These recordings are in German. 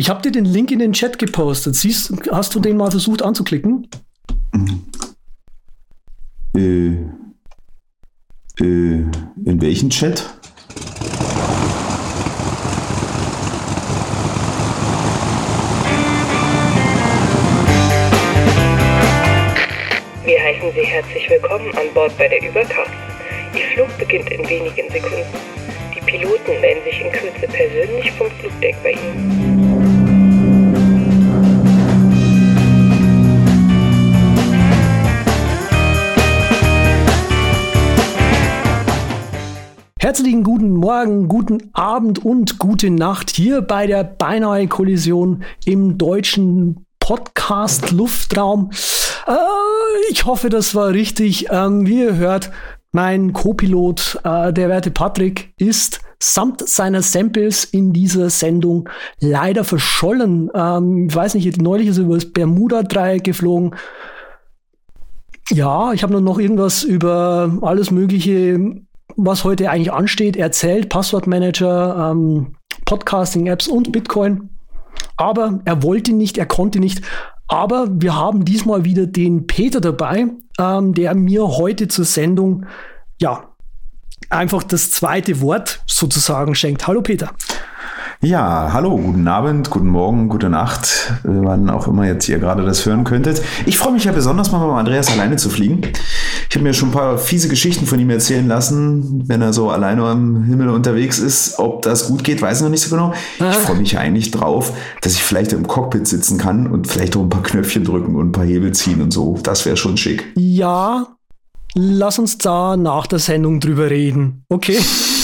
Ich habe dir den Link in den Chat gepostet. Siehst, hast du den mal versucht anzuklicken? Äh, äh, in welchen Chat? Wir heißen Sie herzlich willkommen an Bord bei der Überkraft. Ihr Flug beginnt in wenigen Sekunden. Die Piloten melden sich in Kürze persönlich vom Flugdeck bei Ihnen. Herzlichen guten Morgen, guten Abend und gute Nacht hier bei der beinahe Kollision im deutschen Podcast Luftraum. Äh, ich hoffe, das war richtig. Ähm, wie ihr hört, mein Co-Pilot, äh, der werte Patrick, ist samt seiner Samples in dieser Sendung leider verschollen. Ähm, ich weiß nicht, neulich ist er über das Bermuda-Dreieck geflogen. Ja, ich habe nur noch irgendwas über alles Mögliche, was heute eigentlich ansteht, erzählt. Passwortmanager, ähm, Podcasting-Apps und Bitcoin. Aber er wollte nicht, er konnte nicht. Aber wir haben diesmal wieder den Peter dabei, ähm, der mir heute zur Sendung, ja, einfach das zweite Wort sozusagen schenkt. Hallo Peter. Ja, hallo, guten Abend, guten Morgen, gute Nacht, äh, wann auch immer jetzt ihr gerade das hören könntet. Ich freue mich ja besonders mal mit Andreas alleine zu fliegen. Ich habe mir schon ein paar fiese Geschichten von ihm erzählen lassen, wenn er so alleine am Himmel unterwegs ist. Ob das gut geht, weiß ich noch nicht so genau. Ich freue mich eigentlich drauf, dass ich vielleicht im Cockpit sitzen kann und vielleicht auch ein paar Knöpfchen drücken und ein paar Hebel ziehen und so. Das wäre schon schick. Ja, lass uns da nach der Sendung drüber reden. Okay.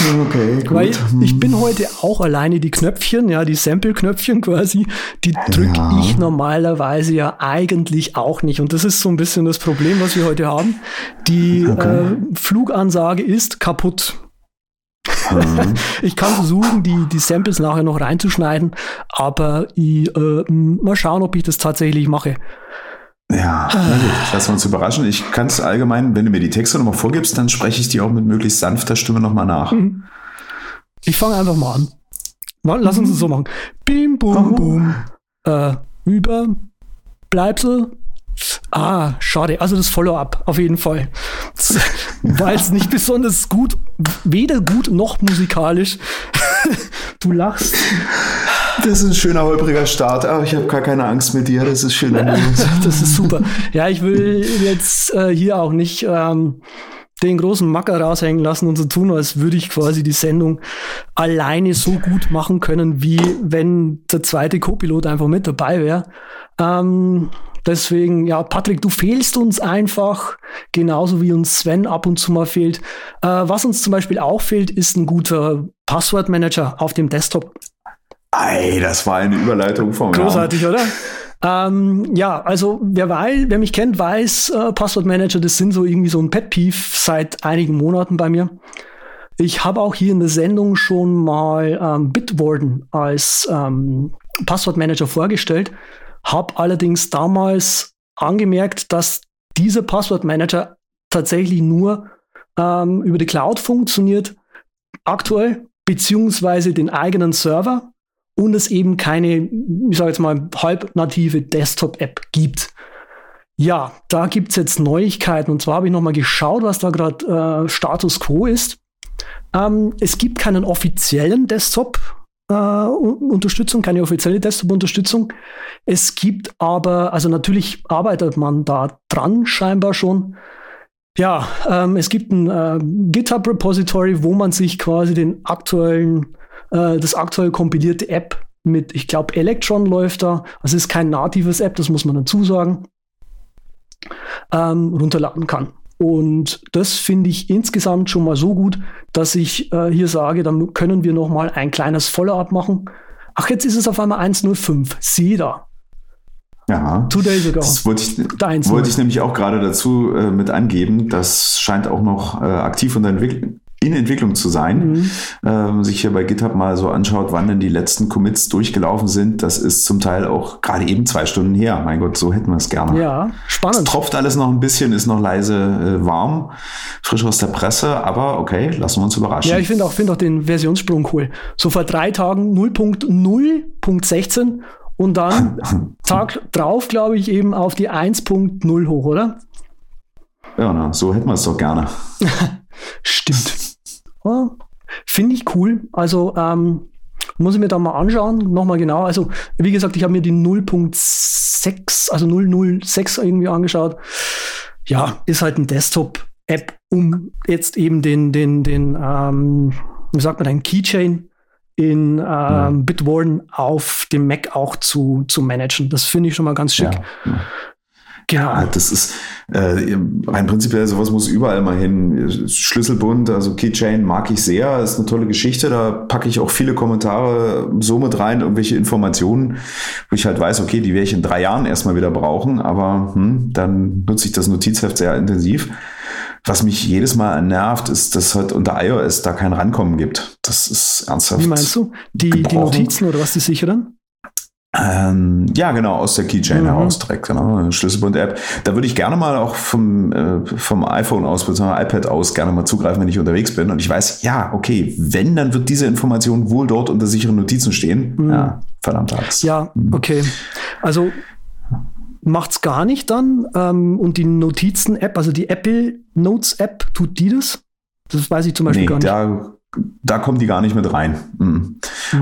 Okay, gut. Weil ich bin heute auch alleine die Knöpfchen, ja, die Sample-Knöpfchen quasi, die drücke Ja. ich normalerweise ja eigentlich auch nicht. Und das ist so ein bisschen das Problem, was wir heute haben. Die Okay. äh, Flugansage ist kaputt. Mhm. Ich kann versuchen, die, die Samples nachher noch reinzuschneiden, aber ich, äh, mal schauen, ob ich das tatsächlich mache. Ja, na gut, lassen wir uns überraschen. Ich kann es allgemein, wenn du mir die Texte nochmal vorgibst, dann spreche ich die auch mit möglichst sanfter Stimme nochmal nach. Ich fange einfach mal an. Lass uns es so machen. Bim, bum, bum. Äh, über, Bleibsel. Ah, schade. Also das Follow-up, auf jeden Fall. War jetzt nicht besonders gut, weder gut noch musikalisch. Du lachst. Das ist ein schöner, holpriger Start. Aber ich habe gar keine Angst mit dir. Das ist schön. Das ist super. Ja, ich will jetzt äh, hier auch nicht ähm, den großen Macker raushängen lassen und so tun, als würde ich quasi die Sendung alleine so gut machen können, wie wenn der zweite Co-Pilot einfach mit dabei wäre. Ähm, deswegen, ja, Patrick, du fehlst uns einfach, genauso wie uns Sven ab und zu mal fehlt. Äh, was uns zum Beispiel auch fehlt, ist ein guter Passwortmanager auf dem Desktop. Ei, das war eine Überleitung vom Großartig, oder? Ähm, ja, also wer weiß, wer mich kennt, weiß, äh, Passwortmanager, das sind so irgendwie so ein Pet Peeve seit einigen Monaten bei mir. Ich habe auch hier in der Sendung schon mal ähm, Bitwarden als ähm, Passwortmanager vorgestellt, habe allerdings damals angemerkt, dass dieser Passwortmanager tatsächlich nur ähm, über die Cloud funktioniert, aktuell, beziehungsweise den eigenen Server und es eben keine, ich sage jetzt mal, halbnative Desktop-App gibt. Ja, da gibt's jetzt Neuigkeiten und zwar habe ich nochmal geschaut, was da gerade äh, Status quo ist. Ähm, es gibt keinen offiziellen Desktop. Äh, Un- Unterstützung, keine offizielle Desktop-Unterstützung. Es gibt aber, also natürlich arbeitet man da dran, scheinbar schon. Ja, ähm, es gibt ein äh, GitHub-Repository, wo man sich quasi den aktuellen äh, das aktuell kompilierte App mit, ich glaube, Electron läuft da. Also es ist kein natives App, das muss man dazu sagen, ähm, runterladen kann. Und das finde ich insgesamt schon mal so gut, dass ich äh, hier sage, dann können wir noch mal ein kleines Follow-up machen. Ach, jetzt ist es auf einmal 1.05. Sieh da. Ja. Two days ago. Das wollte ich, wollte ich nämlich auch gerade dazu äh, mit angeben. Das scheint auch noch äh, aktiv und entwick in Entwicklung zu sein. Mhm. Ähm, sich hier bei GitHub mal so anschaut, wann denn die letzten Commits durchgelaufen sind, das ist zum Teil auch gerade eben zwei Stunden her. Mein Gott, so hätten wir es gerne. Ja, spannend. Es tropft alles noch ein bisschen, ist noch leise äh, warm, frisch aus der Presse, aber okay, lassen wir uns überraschen. Ja, ich finde auch, find auch den Versionssprung cool. So vor drei Tagen 0.0.16 und dann Tag drauf, glaube ich, eben auf die 1.0 hoch, oder? Ja, na, so hätten wir es doch gerne. Stimmt. Ja, Finde ich cool. Also ähm, muss ich mir da mal anschauen, nochmal genau. Also, wie gesagt, ich habe mir die 0.6, also 006 irgendwie angeschaut. Ja, ist halt ein Desktop-App, um jetzt eben den, den, den, ähm, wie sagt man, ein Keychain in ähm, ja. Bitwarden auf dem Mac auch zu, zu managen. Das finde ich schon mal ganz schick. Ja. Ja, das ist äh, rein prinzipiell sowas muss überall mal hin. Schlüsselbund, also Keychain mag ich sehr, ist eine tolle Geschichte. Da packe ich auch viele Kommentare so mit rein, irgendwelche Informationen, wo ich halt weiß, okay, die werde ich in drei Jahren erstmal wieder brauchen, aber hm, dann nutze ich das Notizheft sehr intensiv. Was mich jedes Mal nervt, ist, dass halt unter iOS da kein Rankommen gibt. Das ist ernsthaft. Wie meinst du? Die, die Notizen oder was, die sicheren? Ähm, ja, genau, aus der Keychain mhm. heraus direkt, genau, Schlüsselbund-App. Da würde ich gerne mal auch vom, äh, vom iPhone aus, bzw. iPad aus gerne mal zugreifen, wenn ich unterwegs bin. Und ich weiß, ja, okay, wenn, dann wird diese Information wohl dort unter sicheren Notizen stehen. Mhm. Ja, verdammt Axt. Ja, mhm. okay. Also macht's gar nicht dann. Ähm, und die Notizen-App, also die Apple Notes-App, tut die das? Das weiß ich zum Beispiel nee, gar nicht. Da da kommen die gar nicht mit rein. Mhm.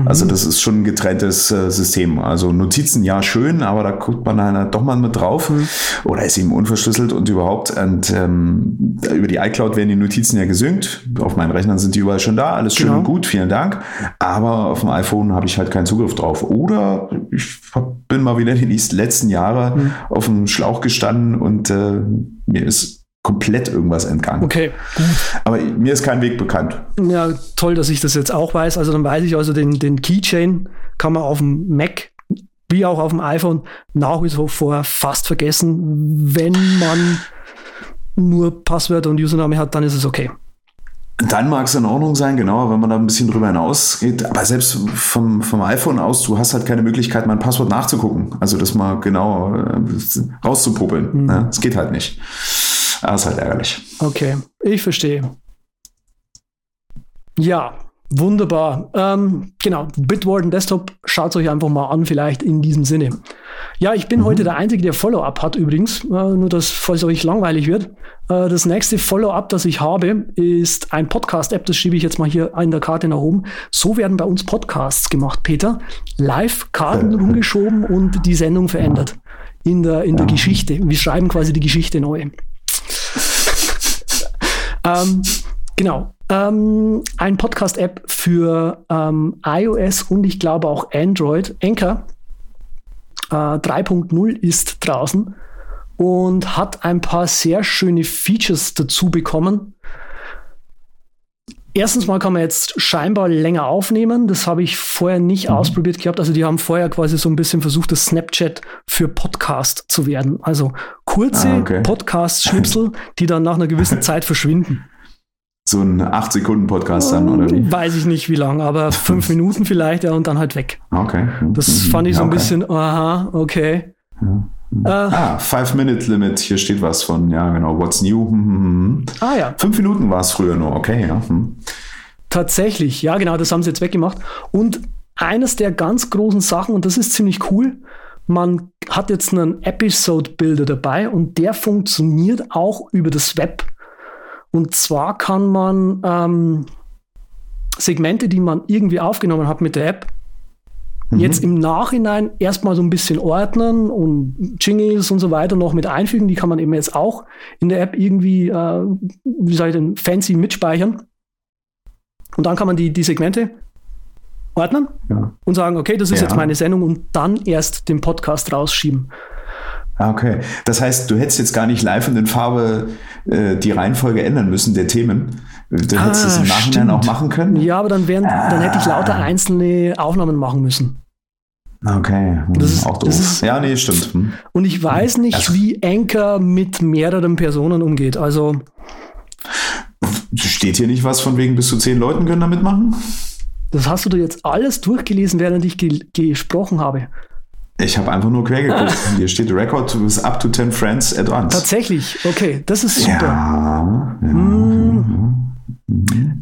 Also das ist schon ein getrenntes äh, System. Also Notizen ja schön, aber da guckt man dann doch mal mit drauf mhm. oder ist eben unverschlüsselt und überhaupt. Und ähm, über die iCloud werden die Notizen ja gesynkt. Auf meinen Rechnern sind die überall schon da, alles schön genau. und gut, vielen Dank. Aber auf dem iPhone habe ich halt keinen Zugriff drauf. Oder ich bin mal wieder die letzten Jahre mhm. auf dem Schlauch gestanden und äh, mir ist komplett irgendwas entgangen. Okay, gut. Aber mir ist kein Weg bekannt. Ja, toll, dass ich das jetzt auch weiß. Also dann weiß ich also, den, den Keychain kann man auf dem Mac wie auch auf dem iPhone nach wie vor fast vergessen. Wenn man nur Passwörter und Username hat, dann ist es okay. Dann mag es in Ordnung sein, genau, wenn man da ein bisschen drüber hinausgeht. Aber selbst vom, vom iPhone aus, du hast halt keine Möglichkeit, mein Passwort nachzugucken. Also das mal genau äh, rauszupuppeln. Mhm. Ne? Das geht halt nicht. Das ist halt ärgerlich. Okay, ich verstehe. Ja, wunderbar. Ähm, genau, Bitwarden Desktop, schaut euch einfach mal an, vielleicht in diesem Sinne. Ja, ich bin mhm. heute der Einzige, der Follow-up hat übrigens, äh, nur dass, falls euch langweilig wird. Äh, das nächste Follow-up, das ich habe, ist ein Podcast-App, das schiebe ich jetzt mal hier in der Karte nach oben. So werden bei uns Podcasts gemacht, Peter. Live Karten rumgeschoben und die Sendung verändert. In der, in der Geschichte. Wir schreiben quasi die Geschichte neu. ähm, genau. Ähm, ein Podcast-App für ähm, iOS und ich glaube auch Android. Anchor äh, 3.0 ist draußen und hat ein paar sehr schöne Features dazu bekommen. Erstens mal kann man jetzt scheinbar länger aufnehmen. Das habe ich vorher nicht mhm. ausprobiert gehabt. Also die haben vorher quasi so ein bisschen versucht, das Snapchat für Podcast zu werden. Also kurze ah, okay. Podcast-Schnipsel, die dann nach einer gewissen Zeit verschwinden. So ein 8-Sekunden-Podcast dann, oder wie? Weiß ich nicht wie lang, aber fünf Minuten vielleicht, ja, und dann halt weg. Okay. Das fand ich so ein okay. bisschen, aha, okay. Ja. Äh, ah, Five-Minute-Limit, hier steht was von, ja, genau, what's new? Hm, hm, hm. Ah ja. Fünf Minuten war es früher nur, okay, ja. Hm. Tatsächlich, ja, genau, das haben sie jetzt weggemacht. Und eines der ganz großen Sachen, und das ist ziemlich cool, man hat jetzt einen Episode-Builder dabei und der funktioniert auch über das Web. Und zwar kann man ähm, Segmente, die man irgendwie aufgenommen hat mit der App, Mhm. Jetzt im Nachhinein erstmal so ein bisschen ordnen und Jingles und so weiter noch mit einfügen. Die kann man eben jetzt auch in der App irgendwie, äh, wie soll ich denn, fancy mitspeichern. Und dann kann man die, die Segmente ordnen ja. und sagen, okay, das ist ja. jetzt meine Sendung und dann erst den Podcast rausschieben. Ah, okay. Das heißt, du hättest jetzt gar nicht live und in Farbe äh, die Reihenfolge ändern müssen der Themen. Du ah, hättest es im Nachhinein stimmt. auch machen können. Ja, aber dann, wären, ah. dann hätte ich lauter einzelne Aufnahmen machen müssen. Okay, hm, das ist, auch doof. Ist, ja, nee, stimmt. Hm. Und ich weiß nicht, also, wie Anchor mit mehreren Personen umgeht. Also Steht hier nicht was von wegen bis zu zehn Leuten können da mitmachen? Das hast du dir jetzt alles durchgelesen, während ich ge gesprochen habe. Ich habe einfach nur quer geguckt. Hier steht Record with up to 10 friends at once. Tatsächlich, okay, das ist super. Ja, ja, Hm.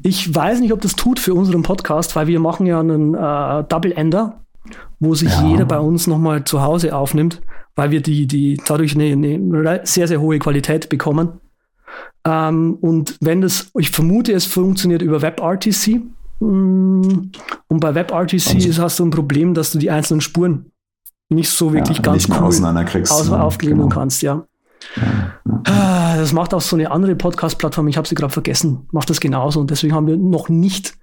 Ich weiß nicht, ob das tut für unseren Podcast, weil wir machen ja einen äh, Double Ender, wo sich Ja. jeder bei uns nochmal zu Hause aufnimmt, weil wir die, die dadurch eine, eine sehr, sehr hohe Qualität bekommen. Ähm, und wenn das, ich vermute, es funktioniert über WebRTC. Mm, Und bei WebRTC Also- hast du ein Problem, dass du die einzelnen Spuren nicht so wirklich ja, ganz cool auseinanderkriegst. aus aufnehmen Genau. kannst, ja. Ah, Das macht auch so eine andere Podcast-Plattform, ich habe sie gerade vergessen, macht das genauso. Und deswegen haben wir noch nicht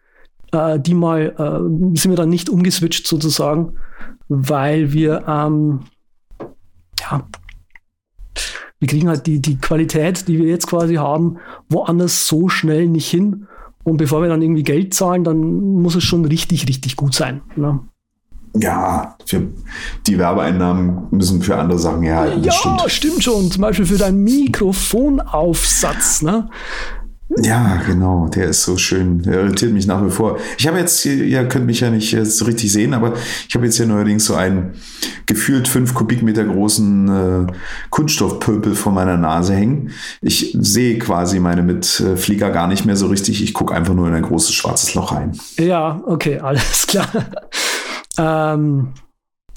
äh, die mal, äh, sind wir dann nicht umgeswitcht sozusagen, weil wir, ähm, ja, wir kriegen halt die, die Qualität, die wir jetzt quasi haben, woanders so schnell nicht hin. Und bevor wir dann irgendwie Geld zahlen, dann muss es schon richtig, richtig gut sein. Ne? Ja, für die Werbeeinnahmen müssen für andere Sachen herhalten. das Ja, stimmt. stimmt schon. Zum Beispiel für deinen Mikrofonaufsatz. Ne? Ja, genau, der ist so schön. Der irritiert mich nach wie vor. Ich habe jetzt, hier- ihr könnt mich ja nicht so richtig sehen, aber ich habe jetzt hier neuerdings so einen gefühlt fünf Kubikmeter großen äh, Kunststoffpöpel vor meiner Nase hängen. Ich sehe quasi meine Mitflieger gar nicht mehr so richtig. Ich gucke einfach nur in ein großes schwarzes Loch rein. Ja, okay, alles klar. Ähm,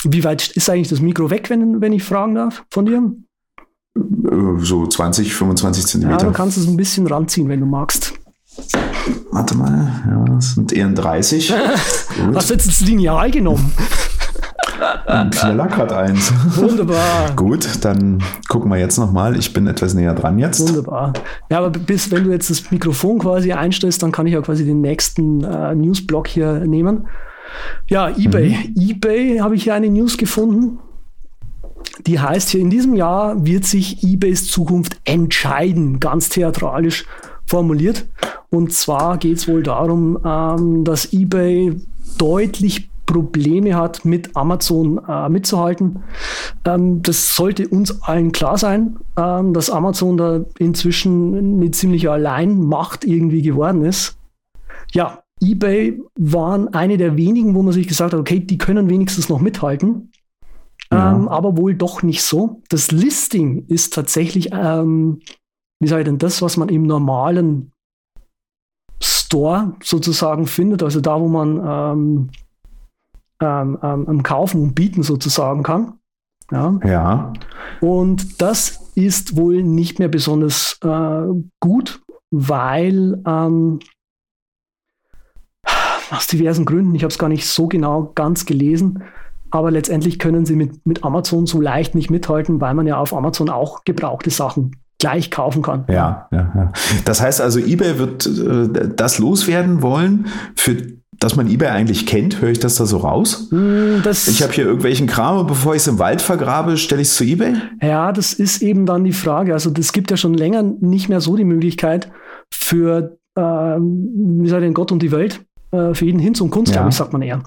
wie weit ist eigentlich das Mikro weg, wenn, wenn ich fragen darf von dir? Äh, So 20, 25 Ja, Zentimeter. du kannst es ein bisschen ranziehen, wenn du magst. Warte mal, ja, das sind eher 30. Gut. Hast du jetzt das Lineal genommen? Hier lag gerade eins. Wunderbar. Gut, dann gucken wir jetzt nochmal. Ich bin etwas näher dran jetzt. Wunderbar. Ja, aber bis wenn du jetzt das Mikrofon quasi einstellst, dann kann ich ja quasi den nächsten äh, Newsblock hier nehmen. Ja, eBay. eBay habe ich hier eine News gefunden. Die heißt hier, in diesem Jahr wird sich eBays Zukunft entscheiden, ganz theatralisch formuliert. Und zwar geht es wohl darum, ähm, dass eBay deutlich Probleme hat, mit Amazon äh, mitzuhalten. Ähm, das sollte uns allen klar sein, ähm, dass Amazon da inzwischen eine ziemliche Alleinmacht irgendwie geworden ist. Ja, eBay waren eine der wenigen, wo man sich gesagt hat, okay, die können wenigstens noch mithalten. Ja. Ähm, aber wohl doch nicht so. Das Listing ist tatsächlich, ähm, wie sage ich denn, das, was man im normalen Store sozusagen findet, also da, wo man ähm, ähm, ähm, kaufen und bieten sozusagen kann. Ja. Ja, Und das ist wohl nicht mehr besonders äh, gut, weil ähm, aus diversen Gründen, ich habe es gar nicht so genau ganz gelesen, aber letztendlich können sie mit, mit Amazon so leicht nicht mithalten, weil man ja auf Amazon auch gebrauchte Sachen gleich kaufen kann. ja, ja, ja. Das heißt also, eBay wird äh, das loswerden wollen, für das man eBay eigentlich kennt. Höre ich das da so raus? Hm, Das, Ich habe hier irgendwelchen Kram und bevor ich es im Wald vergrabe, stelle ich es zu eBay? Ja, das ist eben dann die Frage. Also das gibt ja schon länger nicht mehr so die Möglichkeit für, ähm, wie soll denn Gott und die Welt, äh, für jeden Hinz und Kunst, Ja. sagt man eher,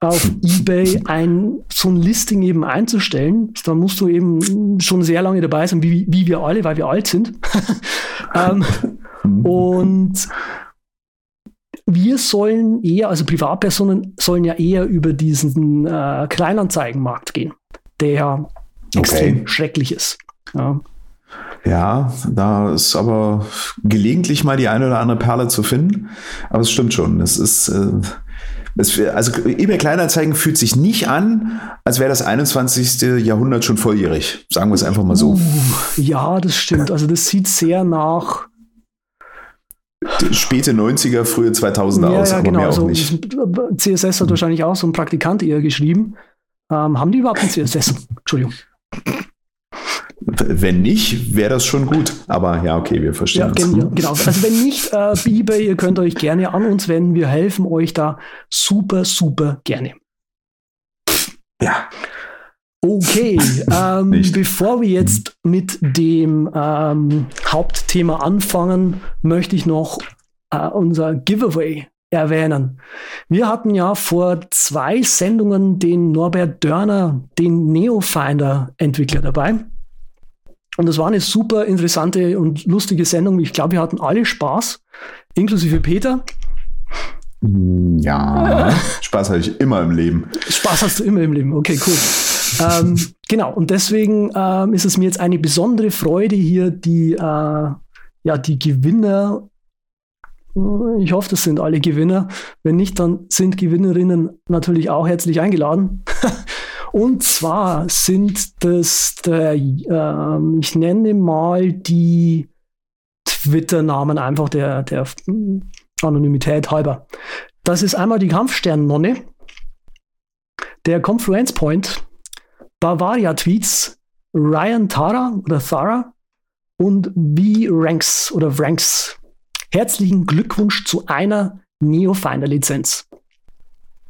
auf eBay ein so ein Listing eben einzustellen. Da musst du eben schon sehr lange dabei sein, wie, wie wir alle, weil wir alt sind. ähm, und wir sollen eher, also Privatpersonen sollen ja eher über diesen äh, Kleinanzeigenmarkt gehen, der extrem Okay. schrecklich ist. Ja. Ja, da ist aber gelegentlich mal die eine oder andere Perle zu finden. Aber es stimmt schon. Es ist, äh, es, also eBay Kleinanzeigen fühlt sich nicht an, als wäre das 21. Jahrhundert schon volljährig. Sagen wir es einfach mal so. Uh, ja, das stimmt. Also das sieht sehr nach Späte 90er, frühe 2000er ja, aus, ja, aber genau. mehr auch Also, nicht. CSS hat wahrscheinlich auch so ein Praktikant eher geschrieben. Ähm, haben die überhaupt ein CSS? Entschuldigung. Wenn nicht, wäre das schon gut. Aber ja, okay, wir verstehen Ja, uns. gen genau. Also wenn nicht, äh, eBay, ihr könnt euch gerne an uns wenden. Wir helfen euch da super, super gerne. Ja, Okay, ähm, bevor wir jetzt mit dem ähm, Hauptthema anfangen, möchte ich noch äh, unser Giveaway erwähnen. Wir hatten ja vor zwei Sendungen den Norbert Dörner, den Neofinder-Entwickler dabei. Und das war eine super interessante und lustige Sendung. Ich glaube, wir hatten alle Spaß, inklusive Peter. Ja, Spaß habe ich immer im Leben. Spaß hast du immer im Leben. Okay, cool. ähm, genau, und deswegen ähm, ist es mir jetzt eine besondere Freude, hier die, äh, ja, die Gewinner, ich hoffe, das sind alle Gewinner. Wenn nicht, dann sind Gewinnerinnen natürlich auch herzlich eingeladen. und zwar sind das, der, äh, ich nenne mal die Twitter-Namen einfach der, der Anonymität halber. Das ist einmal die Kampfstern-Nonne, der Confluence Point, Bavaria Tweets, Ryan Tara oder Thara und V Ranks oder Ranks. Herzlichen Glückwunsch zu einer Neofinder-Lizenz.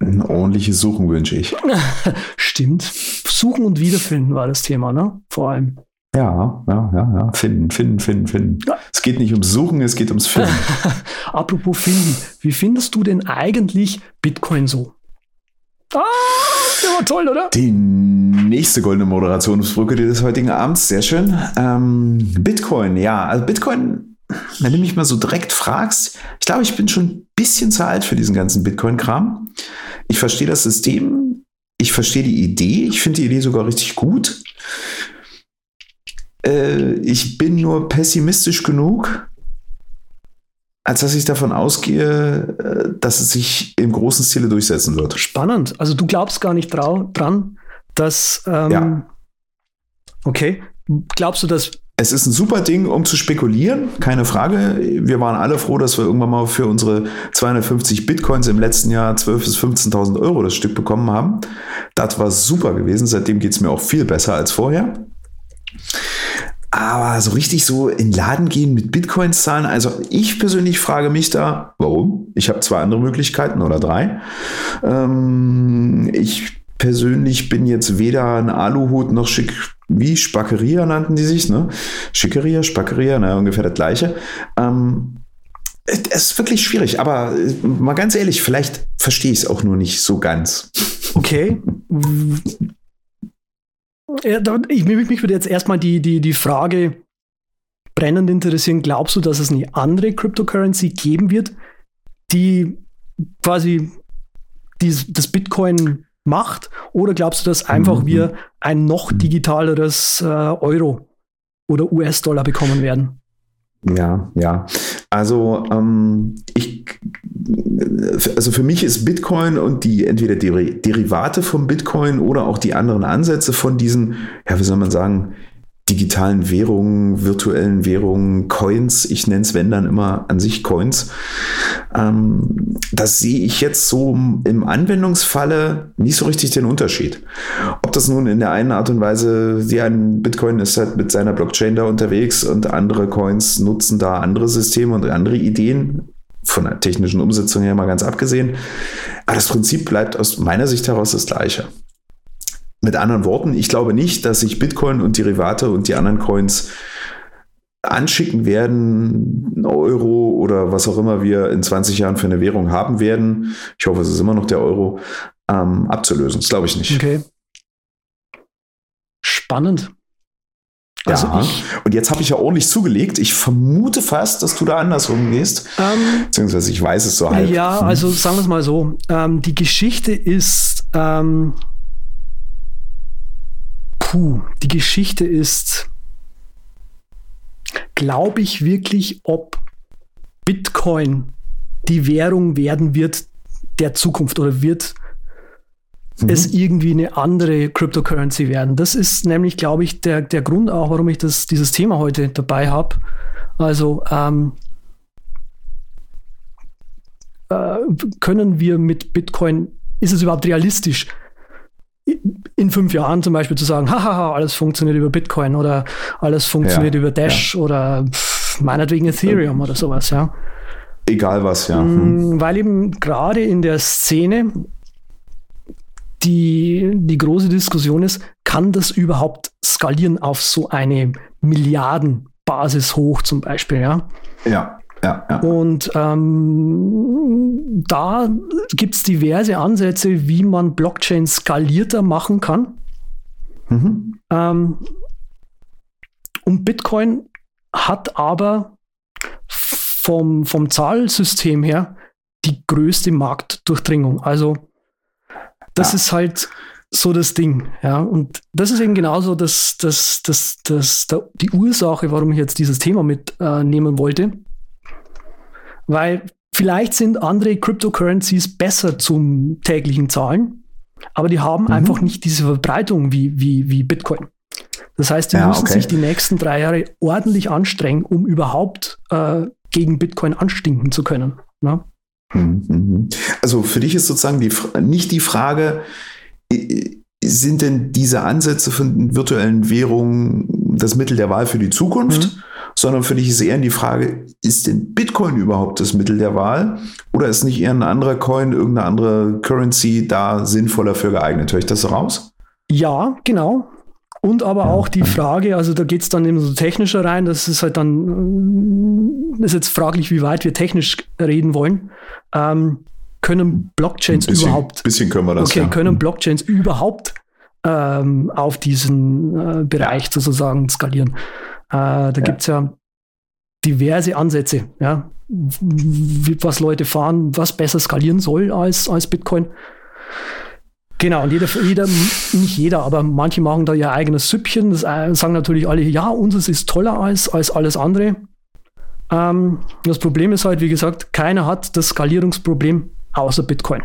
Ein ordentliches Suchen wünsche ich. Stimmt. Suchen und Wiederfinden war das Thema, ne? Vor allem. Ja, ja, ja, ja. Finden, finden, finden, finden. Ja. Es geht nicht ums Suchen, es geht ums Finden. Apropos Finden. Wie findest du denn eigentlich Bitcoin so? Ah, der war toll, oder? Die nächste goldene Moderationsbrücke des heutigen Abends, sehr schön. Ähm, Bitcoin, ja, also Bitcoin, wenn du mich mal so direkt fragst, ich glaube, ich bin schon ein bisschen zu alt für diesen ganzen Bitcoin-Kram. Ich verstehe das System, ich verstehe die Idee, ich finde die Idee sogar richtig gut. Äh, ich bin nur pessimistisch genug, als dass ich davon ausgehe, äh, dass es sich im großen Stile durchsetzen wird. Spannend. Also du glaubst gar nicht dran, dass. Ähm, ja. Okay. Glaubst du, dass. Es ist ein super Ding, um zu spekulieren, keine Frage. Wir waren alle froh, dass wir irgendwann mal für unsere 250 Bitcoins im letzten Jahr 12.000 bis 15.000 Euro das Stück bekommen haben. Das war super gewesen. Seitdem geht es mir auch viel besser als vorher. Aber so richtig so in Laden gehen mit Bitcoins zahlen, also ich persönlich frage mich da, warum? Ich habe zwei andere Möglichkeiten oder drei. Ähm, ich persönlich bin jetzt weder ein Aluhut noch schick, wie Spackeria nannten die sich, ne? Schickeria, Spackeria, naja, ungefähr das gleiche. Ähm, es ist wirklich schwierig, aber äh, mal ganz ehrlich, vielleicht verstehe ich es auch nur nicht so ganz. Okay. Ja, ich, mich würde jetzt erstmal die, die, die Frage brennend interessieren. Glaubst du, dass es eine andere Cryptocurrency geben wird, die quasi die, das Bitcoin macht? Oder glaubst du, dass einfach mhm. wir ein noch digitaleres äh, Euro oder US-Dollar bekommen werden? Ja, ja. Also ähm, ich, also für mich ist Bitcoin und die entweder Derivate von Bitcoin oder auch die anderen Ansätze von diesen, ja, wie soll man sagen, digitalen Währungen, virtuellen Währungen, Coins, ich nenne es wenn dann immer an sich Coins. Ähm, das sehe ich jetzt so im Anwendungsfalle nicht so richtig den Unterschied. Ob das nun in der einen Art und Weise, ja, ein Bitcoin ist halt mit seiner Blockchain da unterwegs und andere Coins nutzen da andere Systeme und andere Ideen, von der technischen Umsetzung her mal ganz abgesehen. Aber das Prinzip bleibt aus meiner Sicht heraus das gleiche. Mit anderen Worten, ich glaube nicht, dass sich Bitcoin und Derivate und die anderen Coins anschicken werden, Euro oder was auch immer wir in 20 Jahren für eine Währung haben werden. Ich hoffe, es ist immer noch der Euro, ähm, abzulösen. Das glaube ich nicht. Okay. Spannend. Also ja, ich, und jetzt habe ich ja ordentlich zugelegt. Ich vermute fast, dass du da andersrum gehst. Ähm, Beziehungsweise ich weiß es so halb. Ja, also sagen wir es mal so. Ähm, die Geschichte ist, ähm, puh, die Geschichte ist, glaube ich wirklich, ob Bitcoin die Währung werden wird der Zukunft oder wird mhm. es irgendwie eine andere Cryptocurrency werden. Das ist nämlich, glaube ich, der, der Grund auch, warum ich das, dieses Thema heute dabei habe. Also ähm, äh, können wir mit Bitcoin, ist es überhaupt realistisch, in fünf Jahren zum Beispiel zu sagen, hahaha, alles funktioniert über Bitcoin oder alles funktioniert ja, über Dash ja. oder pff, meinetwegen Ethereum oder sowas, ja. Egal was, ja. Mm, hm. Weil eben gerade in der Szene die, die große Diskussion ist, kann das überhaupt skalieren auf so eine Milliardenbasis hoch zum Beispiel, ja? Ja. Ja, ja. Und ähm, da gibt es diverse Ansätze, wie man Blockchain skalierter machen kann. Mhm. Ähm, und Bitcoin hat aber vom, vom Zahlsystem her die größte Marktdurchdringung. Also das ja. ist halt so das Ding. Ja, und das ist eben genauso das, das, das, das, das die Ursache, warum ich jetzt dieses Thema mitnehmen äh, wollte. Weil vielleicht sind andere Cryptocurrencies besser zum täglichen Zahlen, aber die haben mhm. einfach nicht diese Verbreitung wie, wie, wie Bitcoin. Das heißt, die ja, müssen okay. sich die nächsten drei Jahre ordentlich anstrengen, um überhaupt äh, gegen Bitcoin anstinken zu können. Ne? Mhm, mhm. Also für dich ist sozusagen die, nicht die Frage, sind denn diese Ansätze von virtuellen Währungen das Mittel der Wahl für die Zukunft? Mhm. Sondern für dich ist eher die Frage, ist denn Bitcoin überhaupt das Mittel der Wahl? Oder ist nicht eher ein anderer Coin, irgendeine andere Currency da sinnvoller für geeignet? Höre ich das so raus? Ja, genau. Und aber auch die Frage, also da geht es dann eben so technischer rein, das ist halt dann, ist jetzt fraglich, wie weit wir technisch reden wollen. Ähm, können Blockchains bisschen, überhaupt. Bisschen können wir das. Okay, ja. können Blockchains überhaupt ähm, auf diesen äh, Bereich ja. sozusagen skalieren? Äh, da ja. gibt es ja diverse Ansätze, ja, was Leute fahren, was besser skalieren soll als, als Bitcoin. Genau, und jeder, jeder, nicht jeder, aber manche machen da ihr eigenes Süppchen. Das äh, sagen natürlich alle, ja, unseres ist toller als, als alles andere. Ähm, das Problem ist halt, wie gesagt, keiner hat das Skalierungsproblem außer Bitcoin.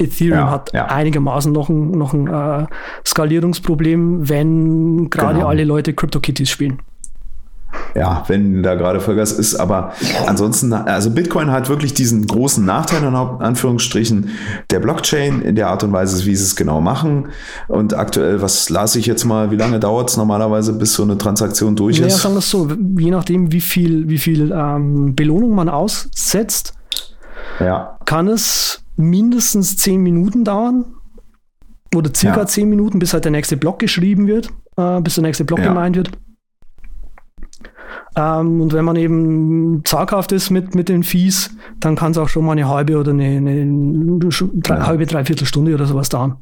Ethereum ja, hat ja. einigermaßen noch ein, noch ein äh, Skalierungsproblem, wenn gerade genau. alle Leute CryptoKitties spielen. Ja, wenn da gerade Vollgas ist, aber ansonsten, also Bitcoin hat wirklich diesen großen Nachteil in Anführungsstrichen der Blockchain in der Art und Weise, wie sie es genau machen. Und aktuell, was las ich jetzt mal, wie lange dauert es normalerweise, bis so eine Transaktion durch ist? Ja, sagen wir es so, je nachdem, wie viel, wie viel ähm, Belohnung man aussetzt, ja. kann es mindestens zehn Minuten dauern oder circa ja. zehn Minuten, bis halt der nächste Block geschrieben wird, äh, bis der nächste Block ja. gemeint wird. Ähm, und wenn man eben zaghaft ist mit, mit den Fees, dann kann es auch schon mal eine halbe oder eine, eine drei, ja. halbe, dreiviertel Stunde oder sowas dauern.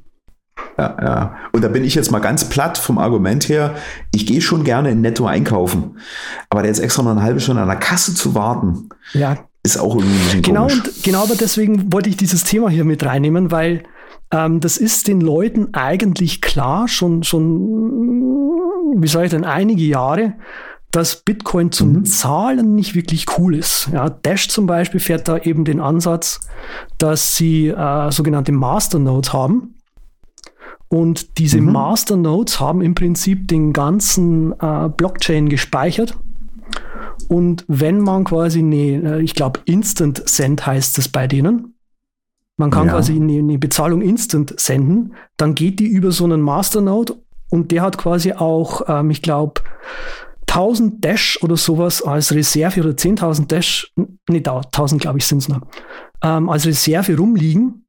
Ja, ja. Und da bin ich jetzt mal ganz platt vom Argument her. Ich gehe schon gerne in Netto einkaufen. Aber jetzt extra noch eine halbe Stunde an der Kasse zu warten, ja ist auch irgendwie ein bisschen genau. Und, genau, aber deswegen wollte ich dieses Thema hier mit reinnehmen, weil ähm, das ist den Leuten eigentlich klar, schon, schon, wie sage ich denn, einige Jahre, dass Bitcoin zum mhm. Zahlen nicht wirklich cool ist. Ja, Dash zum Beispiel fährt da eben den Ansatz, dass sie äh, sogenannte Masternodes haben. Und diese mhm. Masternodes haben im Prinzip den ganzen äh, Blockchain gespeichert und wenn man quasi eine, äh, ich glaube, Instant Send heißt es bei denen, man kann ja. quasi eine, eine, Bezahlung instant senden, dann geht die über so einen Masternode und der hat quasi auch, ähm, ich glaube, 1000 Dash oder sowas als Reserve oder 10.000 Dash, nee, 1000 glaube ich sind es noch, ähm, als Reserve rumliegen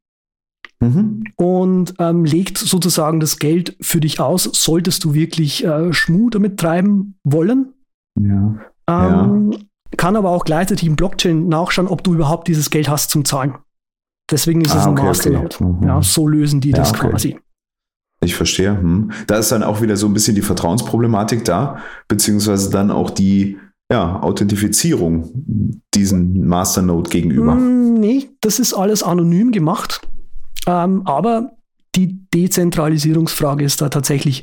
mhm. und ähm, legt sozusagen das Geld für dich aus, solltest du wirklich äh, Schmu damit treiben wollen. Ja. Ähm, ja. Kann aber auch gleichzeitig im Blockchain nachschauen, ob du überhaupt dieses Geld hast zum Zahlen. Deswegen ist ah, es ein okay, Masternode. Okay. Mhm. Ja, so lösen die ja, das okay. quasi. Ich verstehe. Hm. Da ist dann auch wieder so ein bisschen die Vertrauensproblematik da, beziehungsweise dann auch die ja, Authentifizierung diesen Masternode gegenüber. Mm, nee, das ist alles anonym gemacht. Ähm, aber die Dezentralisierungsfrage ist da tatsächlich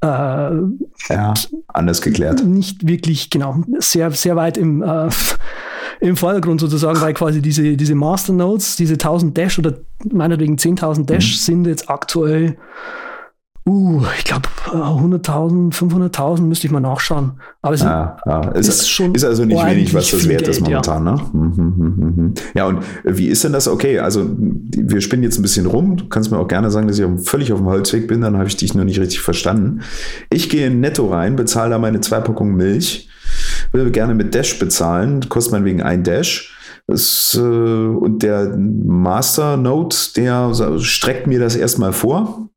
äh, ja, anders geklärt. Nicht wirklich, genau, sehr, sehr weit im, äh, im Vordergrund sozusagen, weil quasi diese, diese Masternodes, diese 1000 Dash oder meinetwegen 10.000 Dash mhm. sind jetzt aktuell Uh, ich glaube 100.000, 500.000 müsste ich mal nachschauen. Aber es ja, ja. Ist, ist, schon ist also nicht wenig, was das wert Geld, ist momentan. Ja. Ne? Mhm, mhm, mhm, ja, und wie ist denn das? Okay, also wir spinnen jetzt ein bisschen rum. Du kannst mir auch gerne sagen, dass ich völlig auf dem Holzweg bin, dann habe ich dich nur nicht richtig verstanden. Ich gehe in Netto rein, bezahle da meine zwei Packungen Milch, will gerne mit Dash bezahlen, kostet meinetwegen ein Dash. Das, äh, und der Master Note, der streckt mir das erstmal vor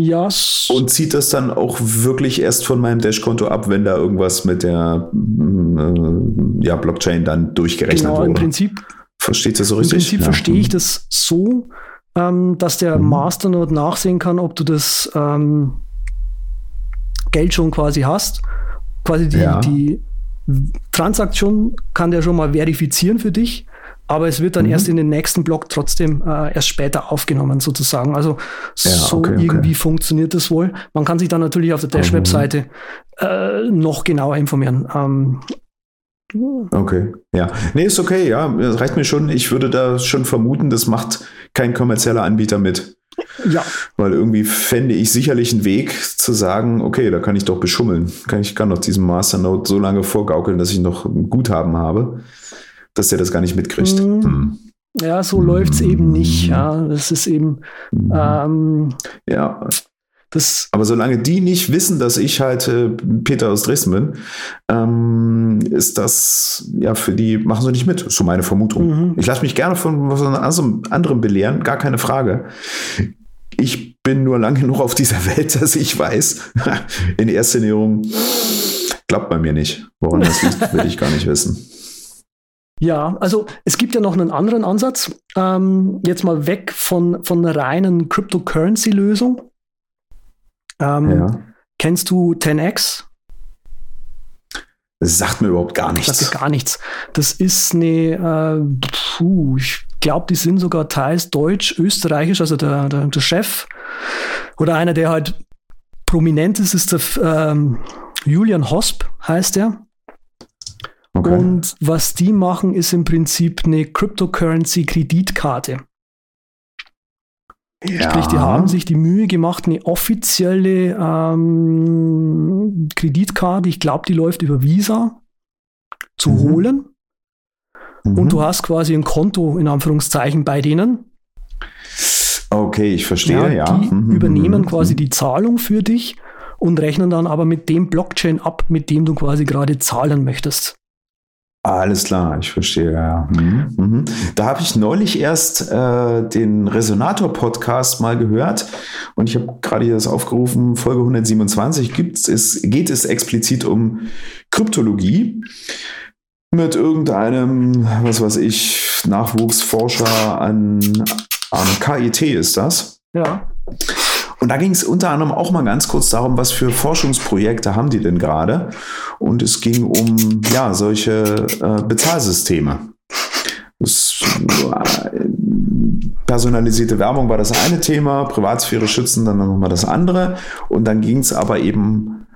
ja. Und zieht das dann auch wirklich erst von meinem Dashkonto ab, wenn da irgendwas mit der äh, ja, Blockchain dann durchgerechnet genau, wurde. Im Prinzip. Versteht das so richtig? Im Prinzip ja. verstehe ich das so, ähm, dass der mhm. Masternode nachsehen kann, ob du das, ähm, Geld schon quasi hast. Quasi die, Ja. die Transaktion kann der schon mal verifizieren für dich, aber es wird dann Mhm. erst in den nächsten Block trotzdem äh, erst später aufgenommen sozusagen. Also Ja, so okay, okay. irgendwie funktioniert das wohl. Man kann sich dann natürlich auf der Dash-Webseite äh, noch genauer informieren. Ähm, Okay, ja. Nee, ist okay, ja. Das reicht mir schon. Ich würde da schon vermuten, das macht kein kommerzieller Anbieter mit. ja, Weil irgendwie fände ich sicherlich einen Weg zu sagen, okay, da kann ich doch beschummeln. Kann ich kann doch diesem Masternode so lange vorgaukeln, dass ich noch ein Guthaben habe, dass der das gar nicht mitkriegt. Mhm. Hm. ja, so läuft's eben nicht. Ja, das ist eben Mhm. ähm, Ja, das aber solange die nicht wissen, dass ich halt äh, Peter aus Dresden bin, ähm, ist das ja für die, machen sie nicht mit. Ist so meine Vermutung. Mhm. Ich lasse mich gerne von was anderem, belehren, gar keine Frage. Ich bin nur lang genug auf dieser Welt, dass ich weiß, in erster Näherung klappt bei mir nicht. Woran das liegt, will ich gar nicht wissen. Ja, also es gibt ja noch einen anderen Ansatz. Ähm, jetzt mal weg von, von einer reinen Cryptocurrency-Lösung. Ähm, Ja. Kennst du 10x? Das sagt mir überhaupt gar Das nichts. dir gar nichts. Das ist eine, äh, puh, ich glaube, die sind sogar teils deutsch, österreichisch, also der, der, der Chef oder einer, der halt prominent ist, ist der ähm, Julian Hosp, heißt er. Okay. Und was die machen, ist im Prinzip eine Cryptocurrency-Kreditkarte. ja. Sprich, die haben sich die Mühe gemacht, eine offizielle ähm, Kreditkarte, ich glaube, die läuft über Visa, zu Mhm. holen. Mhm. Und du hast quasi ein Konto in Anführungszeichen bei denen. Okay, ich verstehe, ja. Die Mhm, übernehmen mhm, quasi mhm. die Zahlung für dich und rechnen dann aber mit dem Blockchain ab, mit dem du quasi gerade zahlen möchtest. Alles klar, ich verstehe, ja. Mhm. Mhm. Da habe ich neulich erst äh, den Resonator-Podcast mal gehört und ich habe gerade hier das aufgerufen, Folge 127 gibt's, es, geht es explizit um Kryptologie mit irgendeinem, was weiß ich, Nachwuchsforscher an, am KIT ist das. Ja. Und da ging es unter anderem auch mal ganz kurz darum, was für Forschungsprojekte haben die denn gerade? Und es ging um ja solche äh, Bezahlsysteme. Das, äh, personalisierte Werbung war das eine Thema, Privatsphäre schützen dann nochmal das andere. Und dann ging es aber eben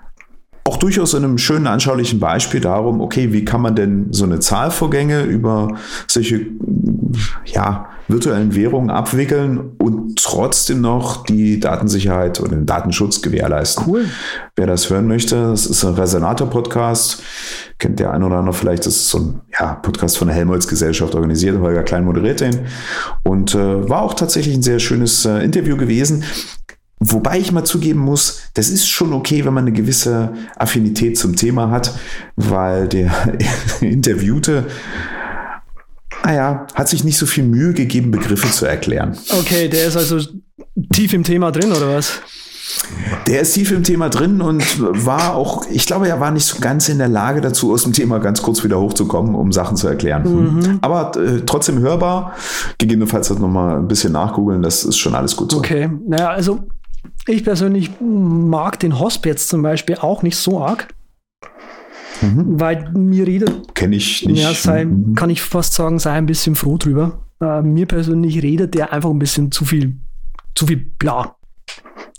auch durchaus in einem schönen, anschaulichen Beispiel darum, okay, wie kann man denn so eine Zahlvorgänge über solche ja, virtuellen Währungen abwickeln und trotzdem noch die Datensicherheit oder den Datenschutz gewährleisten. Cool. Wer das hören möchte, das ist ein Resonator-Podcast. Kennt der ein oder andere vielleicht. Das ist so ein ja, Podcast von der Helmholtz-Gesellschaft organisiert. Holger Klein moderiert den. Und äh, war auch tatsächlich ein sehr schönes äh, Interview gewesen. Wobei ich mal zugeben muss, das ist schon okay, wenn man eine gewisse Affinität zum Thema hat, weil der Interviewte, naja, hat sich nicht so viel Mühe gegeben, Begriffe zu erklären. Okay, der ist also tief im Thema drin, oder was? Der ist tief im Thema drin und war auch, ich glaube, er war nicht so ganz in der Lage dazu, aus dem Thema ganz kurz wieder hochzukommen, um Sachen zu erklären. Hm. Aber äh, trotzdem hörbar. Gegebenenfalls das nochmal ein bisschen nachgoogeln, das ist schon alles gut so. Okay, naja, also ich persönlich mag den Hosp jetzt zum Beispiel auch nicht so arg, Mhm. weil mir redet, Kenne ich nicht. ja, sei, Mhm. kann ich fast sagen, sei ein bisschen froh drüber. Äh, mir persönlich redet der einfach ein bisschen zu viel, zu viel bla.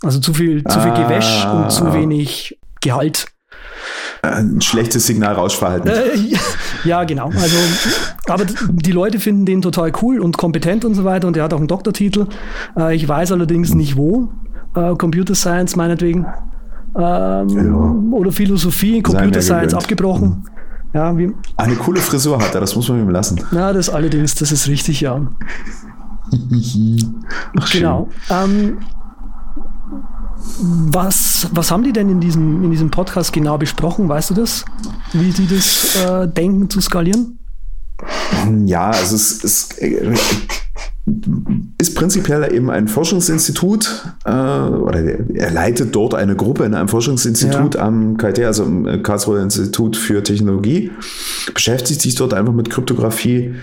Also zu viel, zu viel Ah. Gewäsch und zu wenig Gehalt. Ein schlechtes Signalrauschverhalten. Äh, ja, genau. Also, aber die Leute finden den total cool und kompetent und so weiter und er hat auch einen Doktortitel. Äh, ich weiß allerdings nicht wo. Äh, Computer Science meinetwegen. Ähm, Oder Philosophie, Computer mir Science abgebrochen. Ja, wie, Eine coole Frisur hat er, das muss man ihm lassen. na, das allerdings, das ist richtig, ja. Ach. Genau. Ähm, was, was haben die denn in diesem, in diesem Podcast genau besprochen? Weißt du das? Wie die das äh, denken zu skalieren? Ja, also es ist, äh, ist prinzipiell eben ein Forschungsinstitut äh, oder er leitet dort eine Gruppe in einem Forschungsinstitut Ja. am KIT, also im Karlsruher Institut für Technologie, beschäftigt sich dort einfach mit Kryptographie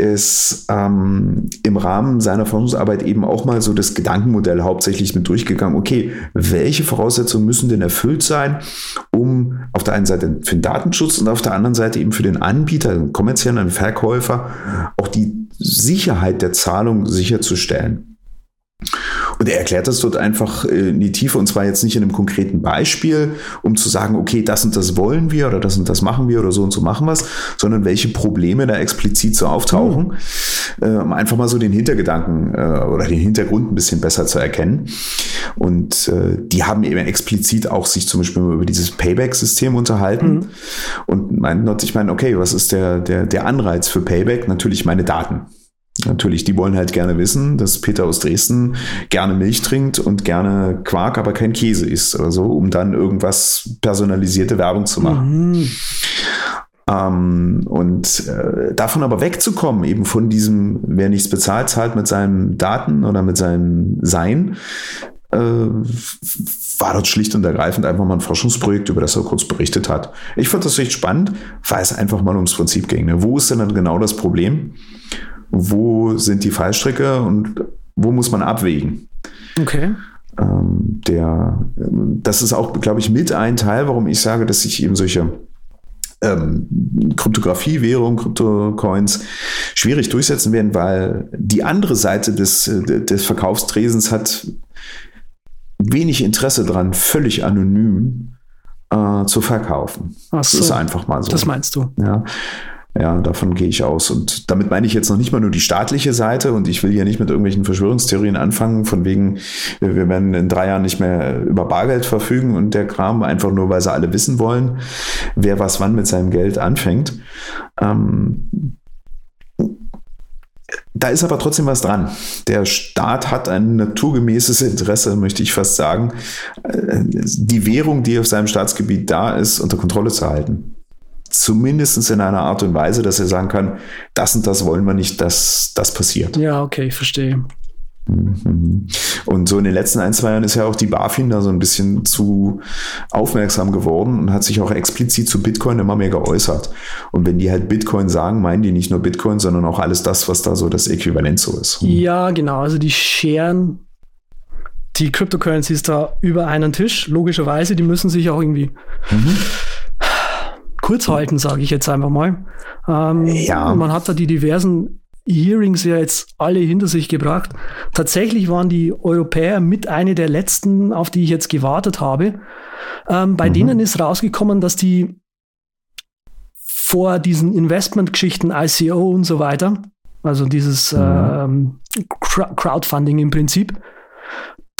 ist ähm, im Rahmen seiner Forschungsarbeit eben auch mal so das Gedankenmodell hauptsächlich mit durchgegangen. Okay, welche Voraussetzungen müssen denn erfüllt sein, um auf der einen Seite für den Datenschutz und auf der anderen Seite eben für den Anbieter, den kommerziellen Verkäufer, auch die Sicherheit der Zahlung sicherzustellen. Und er erklärt das dort einfach äh, in die Tiefe und zwar jetzt nicht in einem konkreten Beispiel, um zu sagen, okay, das und das wollen wir oder das und das machen wir oder so und so machen wir es, sondern welche Probleme da explizit so auftauchen, mhm. um einfach mal so den Hintergedanken äh, oder den Hintergrund ein bisschen besser zu erkennen. Und die haben eben explizit auch sich zum Beispiel über dieses Payback-System unterhalten mhm. und meinten ich meine, okay, was ist der, der, der Anreiz für Payback? Natürlich meine Daten. Natürlich, die wollen halt gerne wissen, dass Peter aus Dresden gerne Milch trinkt und gerne Quark, aber kein Käse isst oder so, um dann irgendwas personalisierte Werbung zu machen. Mhm. Ähm, und äh, davon aber wegzukommen, eben von diesem, wer nichts bezahlt, zahlt mit seinen Daten oder mit seinem Sein, äh, war dort schlicht und ergreifend einfach mal ein Forschungsprojekt, über das er kurz berichtet hat. Ich fand das echt spannend, weil es einfach mal ums Prinzip ging. Ne? Wo ist denn dann genau das Problem? Wo sind die Fallstricke und wo muss man abwägen. Okay. Ähm, der, das ist auch, glaube ich, mit ein Teil, warum ich sage, dass sich eben solche ähm, Kryptographie, Währung, Kryptocoins schwierig durchsetzen werden, weil die andere Seite des, des Verkaufstresens hat wenig Interesse daran, völlig anonym äh, zu verkaufen. Ach so, das ist einfach mal so. Das meinst du? Ja. Ja, davon gehe ich aus. Und damit meine ich jetzt noch nicht mal nur die staatliche Seite. Und ich will hier nicht mit irgendwelchen Verschwörungstheorien anfangen, von wegen, wir werden in drei Jahren nicht mehr über Bargeld verfügen und der Kram, einfach nur, weil sie alle wissen wollen, wer was wann mit seinem Geld anfängt. Ähm, da ist aber trotzdem was dran. Der Staat hat ein naturgemäßes Interesse, möchte ich fast sagen, äh, die Währung, die auf seinem Staatsgebiet da ist, unter Kontrolle zu halten zumindest in einer Art und Weise, dass er sagen kann, das und das wollen wir nicht, dass das passiert. Ja, okay, ich verstehe. Mhm. Und so in den letzten ein, zwei Jahren ist ja auch die BaFin da so ein bisschen zu aufmerksam geworden und hat sich auch explizit zu Bitcoin immer mehr geäußert. Und wenn die halt Bitcoin sagen, meinen die nicht nur Bitcoin, sondern auch alles das, was da so das Äquivalent so ist. Ja, genau. Also die scheren die Cryptocurrencies da über einen Tisch, logischerweise. Die müssen sich auch irgendwie mhm kurz halten, sage ich jetzt einfach mal. Ähm, ja. Man hat da die diversen Hearings ja jetzt alle hinter sich gebracht. Tatsächlich waren die Europäer mit eine der letzten, auf die ich jetzt gewartet habe. Ähm, bei mhm. denen ist rausgekommen, dass die vor diesen Investmentgeschichten, ICO und so weiter, also dieses mhm. ähm, Crowdfunding im Prinzip,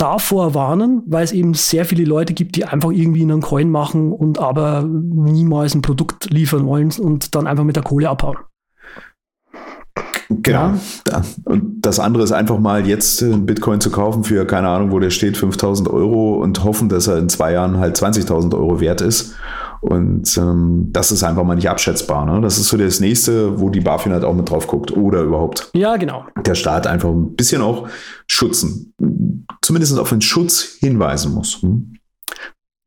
davor warnen, weil es eben sehr viele Leute gibt, die einfach irgendwie einen Coin machen und aber niemals ein Produkt liefern wollen und dann einfach mit der Kohle abhauen. Genau. Ja. Und das andere ist einfach mal jetzt Bitcoin zu kaufen für, keine Ahnung, wo der steht, 5000 Euro und hoffen, dass er in zwei Jahren halt 20.000 Euro wert ist. Und ähm, das ist einfach mal nicht abschätzbar. Ne? Das ist so das nächste, wo die BaFin halt auch mit drauf guckt. Oder überhaupt. Ja, genau. Der Staat einfach ein bisschen auch schützen. Zumindest auf den Schutz hinweisen muss. Hm?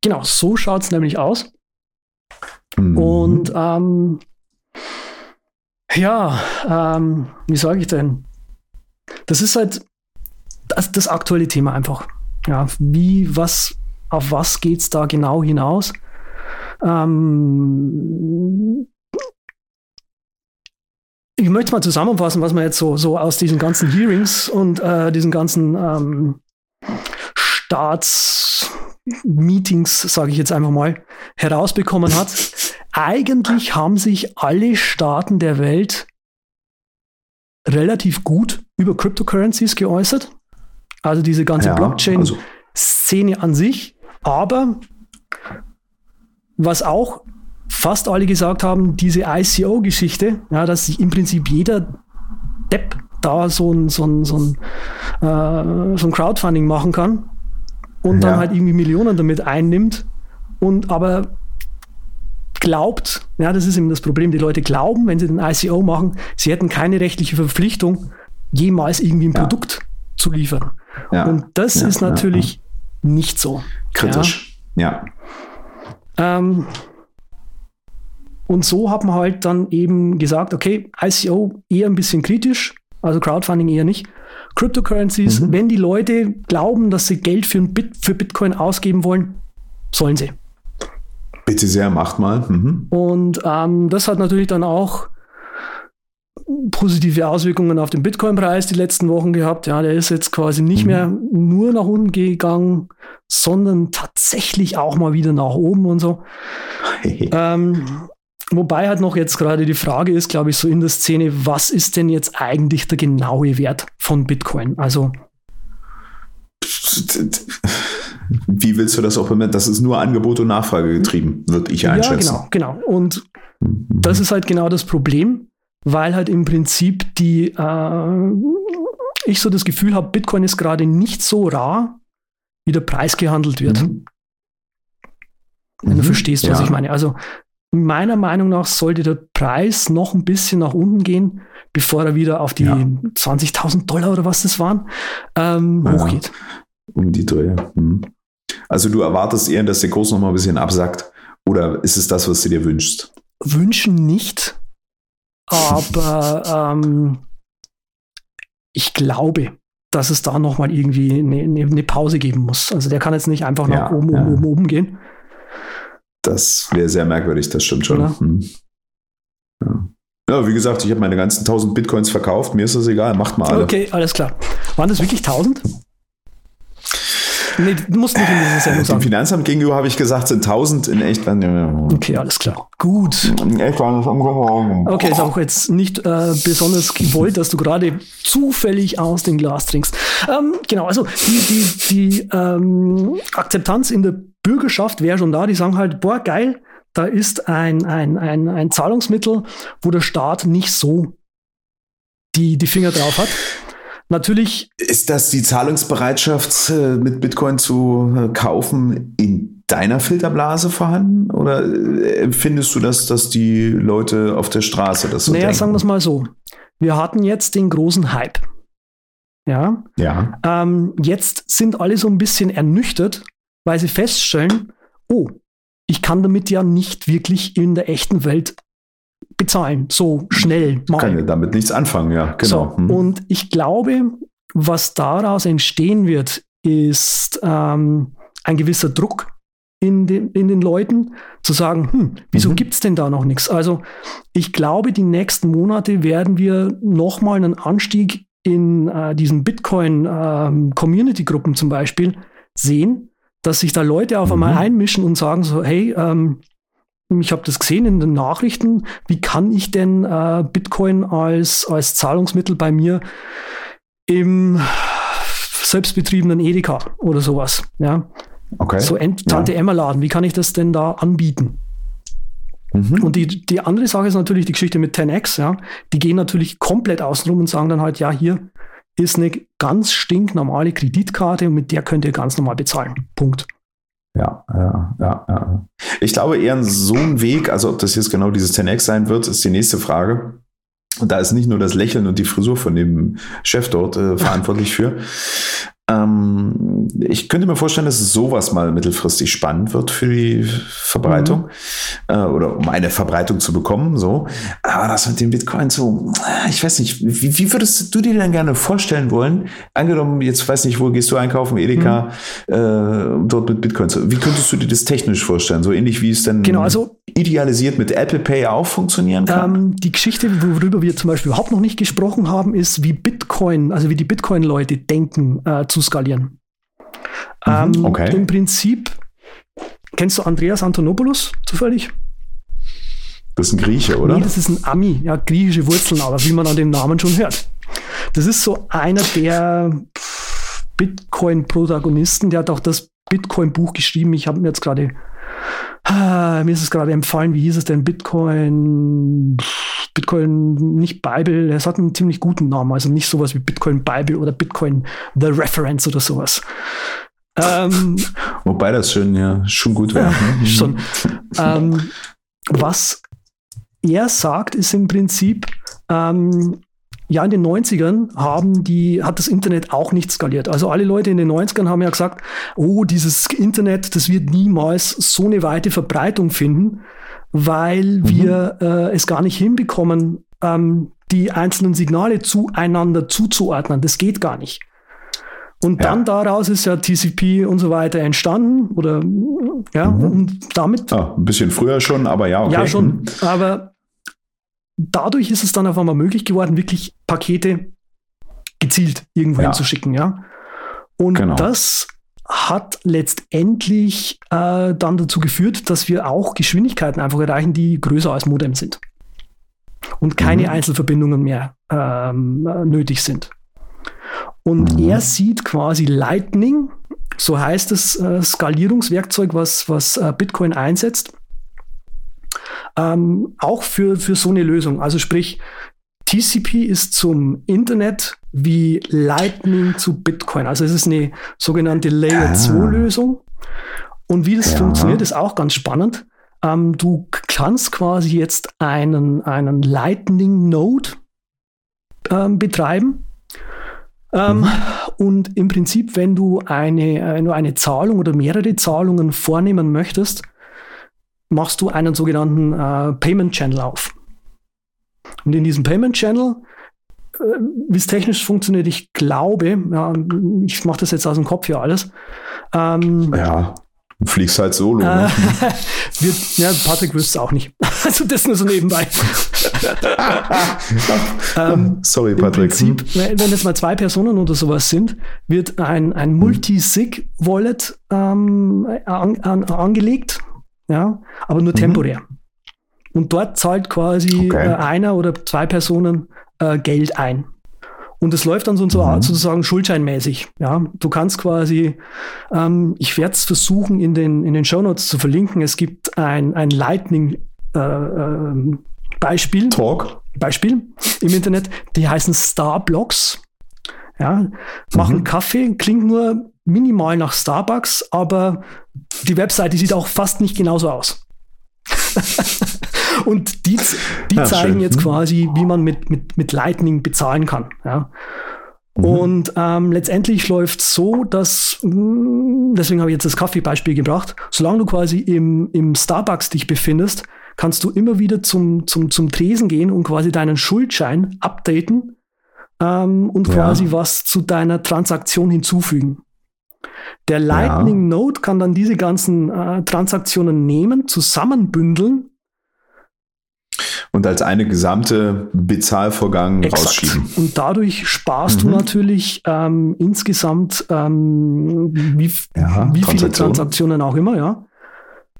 Genau, so schaut es nämlich aus. Mhm. Und ähm, ja, ähm, wie sage ich denn? Das ist halt das, das aktuelle Thema einfach. Ja, wie, was, auf was geht es da genau hinaus? Ähm, ich möchte mal zusammenfassen, was man jetzt so, so aus diesen ganzen Hearings und äh, diesen ganzen ähm, Staatsmeetings, sage ich jetzt einfach mal, herausbekommen hat. Eigentlich haben sich alle Staaten der Welt relativ gut über Cryptocurrencies geäußert. Also diese ganze ja, Blockchain-Szene also. an sich. Aber was auch fast alle gesagt haben, diese ICO-Geschichte, ja, dass sich im Prinzip jeder Depp da so ein, so ein, so ein, äh, so ein Crowdfunding machen kann und ja. dann halt irgendwie Millionen damit einnimmt und aber glaubt, ja, das ist eben das Problem, die Leute glauben, wenn sie den ICO machen, sie hätten keine rechtliche Verpflichtung, jemals irgendwie ein ja. Produkt zu liefern. Ja. Und das ist natürlich nicht so. Kritisch, ja. Ähm, und so hat man halt dann eben gesagt, okay, ICO eher ein bisschen kritisch, also Crowdfunding eher nicht. Cryptocurrencies, mhm. wenn die Leute glauben, dass sie Geld für, Bit, für Bitcoin ausgeben wollen, sollen sie. Bitte sehr, macht mal. Mhm. Und ähm, das hat natürlich dann auch positive Auswirkungen auf den Bitcoin-Preis die letzten Wochen gehabt. Ja, der ist jetzt quasi nicht mhm. mehr nur nach unten gegangen, sondern tatsächlich auch mal wieder nach oben und so. ähm, wobei halt noch jetzt gerade die Frage ist, glaube ich, so in der Szene, was ist denn jetzt eigentlich der genaue Wert von Bitcoin? Also wie willst du das auch bemerken? Das ist nur Angebot und Nachfrage getrieben, würde ich einschätzen. Ja, genau, genau. Und mhm. das ist halt genau das Problem weil halt im Prinzip die, äh, ich so das Gefühl habe, Bitcoin ist gerade nicht so rar, wie der Preis gehandelt wird. Mhm. Wenn mhm. du verstehst, was ja. ich meine. Also meiner Meinung nach sollte der Preis noch ein bisschen nach unten gehen, bevor er wieder auf die ja. 20.000 Dollar oder was das waren, ähm, ja, hochgeht. Um die Dreh. Mhm. Also du erwartest eher, dass der Kurs noch mal ein bisschen absackt oder ist es das, was du dir wünschst? Wünschen nicht, aber ähm, ich glaube, dass es da nochmal irgendwie eine, eine, Pause geben muss. Also der kann jetzt nicht einfach nach ja, oben, ja. oben, oben gehen. Das wäre sehr merkwürdig, das stimmt schon. Hm. Ja. ja. wie gesagt, ich habe meine ganzen 1000 Bitcoins verkauft, mir ist das egal, macht mal alle. Okay, alles klar. Waren das wirklich 1000? Nee, du musst nicht in diese Sendung sagen. Dem Finanzamt gegenüber habe ich gesagt, sind 1000 in echt. Okay, alles klar. Gut. In echt waren es Okay, ist auch jetzt nicht äh, besonders gewollt, dass du gerade zufällig aus dem Glas trinkst. Ähm, genau, also die, die, die ähm, Akzeptanz in der Bürgerschaft wäre schon da. Die sagen halt, boah, geil, da ist ein, ein, ein, ein Zahlungsmittel, wo der Staat nicht so die, die Finger drauf hat. Natürlich. Ist das die Zahlungsbereitschaft, äh, mit Bitcoin zu äh, kaufen, in deiner Filterblase vorhanden? Oder äh, empfindest du das, dass die Leute auf der Straße das so Naja, denken? sagen wir es mal so. Wir hatten jetzt den großen Hype. Ja. Ja. Ähm, jetzt sind alle so ein bisschen ernüchtert, weil sie feststellen, oh, ich kann damit ja nicht wirklich in der echten Welt bezahlen, so schnell. Mal. Kann ja damit nichts anfangen, ja, genau. So, hm. Und ich glaube, was daraus entstehen wird, ist ähm, ein gewisser Druck in den, in den Leuten, zu sagen, hm, wieso mhm. gibt es denn da noch nichts? Also ich glaube, die nächsten Monate werden wir nochmal einen Anstieg in äh, diesen Bitcoin-Community-Gruppen ähm, zum Beispiel sehen, dass sich da Leute auf einmal mhm. einmischen und sagen so, hey, ähm, ich habe das gesehen in den Nachrichten, wie kann ich denn äh, Bitcoin als, als Zahlungsmittel bei mir im selbstbetriebenen Edeka oder sowas, ja. Okay. So Tante ja. Emma Laden, wie kann ich das denn da anbieten? Mhm. Und die, die andere Sache ist natürlich die Geschichte mit 10x, ja. Die gehen natürlich komplett außenrum und sagen dann halt, ja, hier ist eine ganz stinknormale Kreditkarte und mit der könnt ihr ganz normal bezahlen. Punkt. Ja, ja, ja, ja. Ich glaube eher so ein Weg, also ob das jetzt genau dieses 10x sein wird, ist die nächste Frage. Und da ist nicht nur das Lächeln und die Frisur von dem Chef dort äh, verantwortlich für. Ähm, ich könnte mir vorstellen, dass sowas mal mittelfristig spannend wird für die Verbreitung mhm. äh, oder um eine Verbreitung zu bekommen. So, aber das mit dem Bitcoin so, ich weiß nicht, wie, wie würdest du dir denn gerne vorstellen wollen? Angenommen, jetzt weiß nicht, wo gehst du einkaufen, Edeka, mhm. äh, dort mit Bitcoin zu. Wie könntest du dir das technisch vorstellen? So ähnlich wie es denn genau, also, idealisiert mit Apple Pay auch funktionieren kann? Ähm, die Geschichte, worüber wir zum Beispiel überhaupt noch nicht gesprochen haben, ist, wie Bitcoin, also wie die Bitcoin-Leute denken äh, zu skalieren. Mhm, ähm, okay. Im Prinzip, kennst du Andreas Antonopoulos zufällig? Das ist ein Grieche, oder? Nee, das ist ein Ami, ja, griechische Wurzeln, aber wie man an dem Namen schon hört. Das ist so einer der Bitcoin-Protagonisten, der hat auch das Bitcoin-Buch geschrieben. Ich habe mir jetzt gerade, ah, mir ist es gerade empfallen, wie hieß es denn? Bitcoin, Bitcoin, nicht Bible, es hat einen ziemlich guten Namen, also nicht sowas wie Bitcoin Bible oder Bitcoin The Reference oder sowas. Ähm, Wobei das schon, ja, schon gut wäre. Äh, schon. ähm, was er sagt, ist im Prinzip, ähm, ja, in den 90ern haben die, hat das Internet auch nicht skaliert. Also alle Leute in den 90ern haben ja gesagt, oh, dieses Internet, das wird niemals so eine weite Verbreitung finden, weil mhm. wir äh, es gar nicht hinbekommen, ähm, die einzelnen Signale zueinander zuzuordnen. Das geht gar nicht. Und ja. dann daraus ist ja TCP und so weiter entstanden oder ja, mhm. und damit. Ja, ein bisschen früher schon, aber ja, okay. Ja, schon. Mhm. Aber dadurch ist es dann auf einmal möglich geworden, wirklich Pakete gezielt irgendwo ja. hinzuschicken, ja. Und genau. das hat letztendlich äh, dann dazu geführt, dass wir auch Geschwindigkeiten einfach erreichen, die größer als Modem sind. Und keine mhm. Einzelverbindungen mehr ähm, nötig sind. Und mhm. er sieht quasi Lightning, so heißt das äh, Skalierungswerkzeug, was, was äh, Bitcoin einsetzt, ähm, auch für, für so eine Lösung. Also sprich, TCP ist zum Internet wie Lightning zu Bitcoin. Also es ist eine sogenannte Layer ah. 2 Lösung. Und wie das ja. funktioniert, ist auch ganz spannend. Ähm, du kannst quasi jetzt einen, einen Lightning Node ähm, betreiben. Ähm, mhm. Und im Prinzip, wenn du eine, äh, nur eine Zahlung oder mehrere Zahlungen vornehmen möchtest, machst du einen sogenannten äh, Payment Channel auf. Und in diesem Payment Channel, äh, wie es technisch funktioniert, ich glaube, ja, ich mache das jetzt aus dem Kopf hier alles. Ähm, ja, du fliegst halt solo. Ne? Wird, ja, Patrick wüsste es auch nicht. Also das nur so nebenbei. ähm, Sorry, Patrick. Prinzip, wenn jetzt mal zwei Personen oder sowas sind, wird ein, ein Multi-Sig-Wallet ähm, an, an, angelegt ja, aber nur mhm. temporär. Und dort zahlt quasi okay. äh, einer oder zwei Personen äh, Geld ein. Und es läuft dann so, so mhm. sozusagen schuldscheinmäßig. Ja, du kannst quasi, ähm, ich werde es versuchen in den, in den Show Notes zu verlinken. Es gibt ein, ein Lightning äh, äh, Beispiel. Talk. Beispiel im Internet. Die heißen Starblocks. Ja, machen mhm. Kaffee, klingt nur minimal nach Starbucks, aber die Webseite sieht auch fast nicht genauso aus. und die, die ja, zeigen schön. jetzt mhm. quasi, wie man mit, mit, mit Lightning bezahlen kann. Ja. Mhm. Und ähm, letztendlich läuft so, dass, mm, deswegen habe ich jetzt das Kaffeebeispiel gebracht, solange du quasi im, im Starbucks dich befindest, kannst du immer wieder zum, zum, zum Tresen gehen und quasi deinen Schuldschein updaten ähm, und ja. quasi was zu deiner Transaktion hinzufügen. Der Lightning ja. Node kann dann diese ganzen äh, Transaktionen nehmen, zusammenbündeln. Und als eine gesamte Bezahlvorgang Exakt. rausschieben. Und dadurch sparst mhm. du natürlich ähm, insgesamt ähm, wie, ja, wie viele Transaktionen auch immer, ja.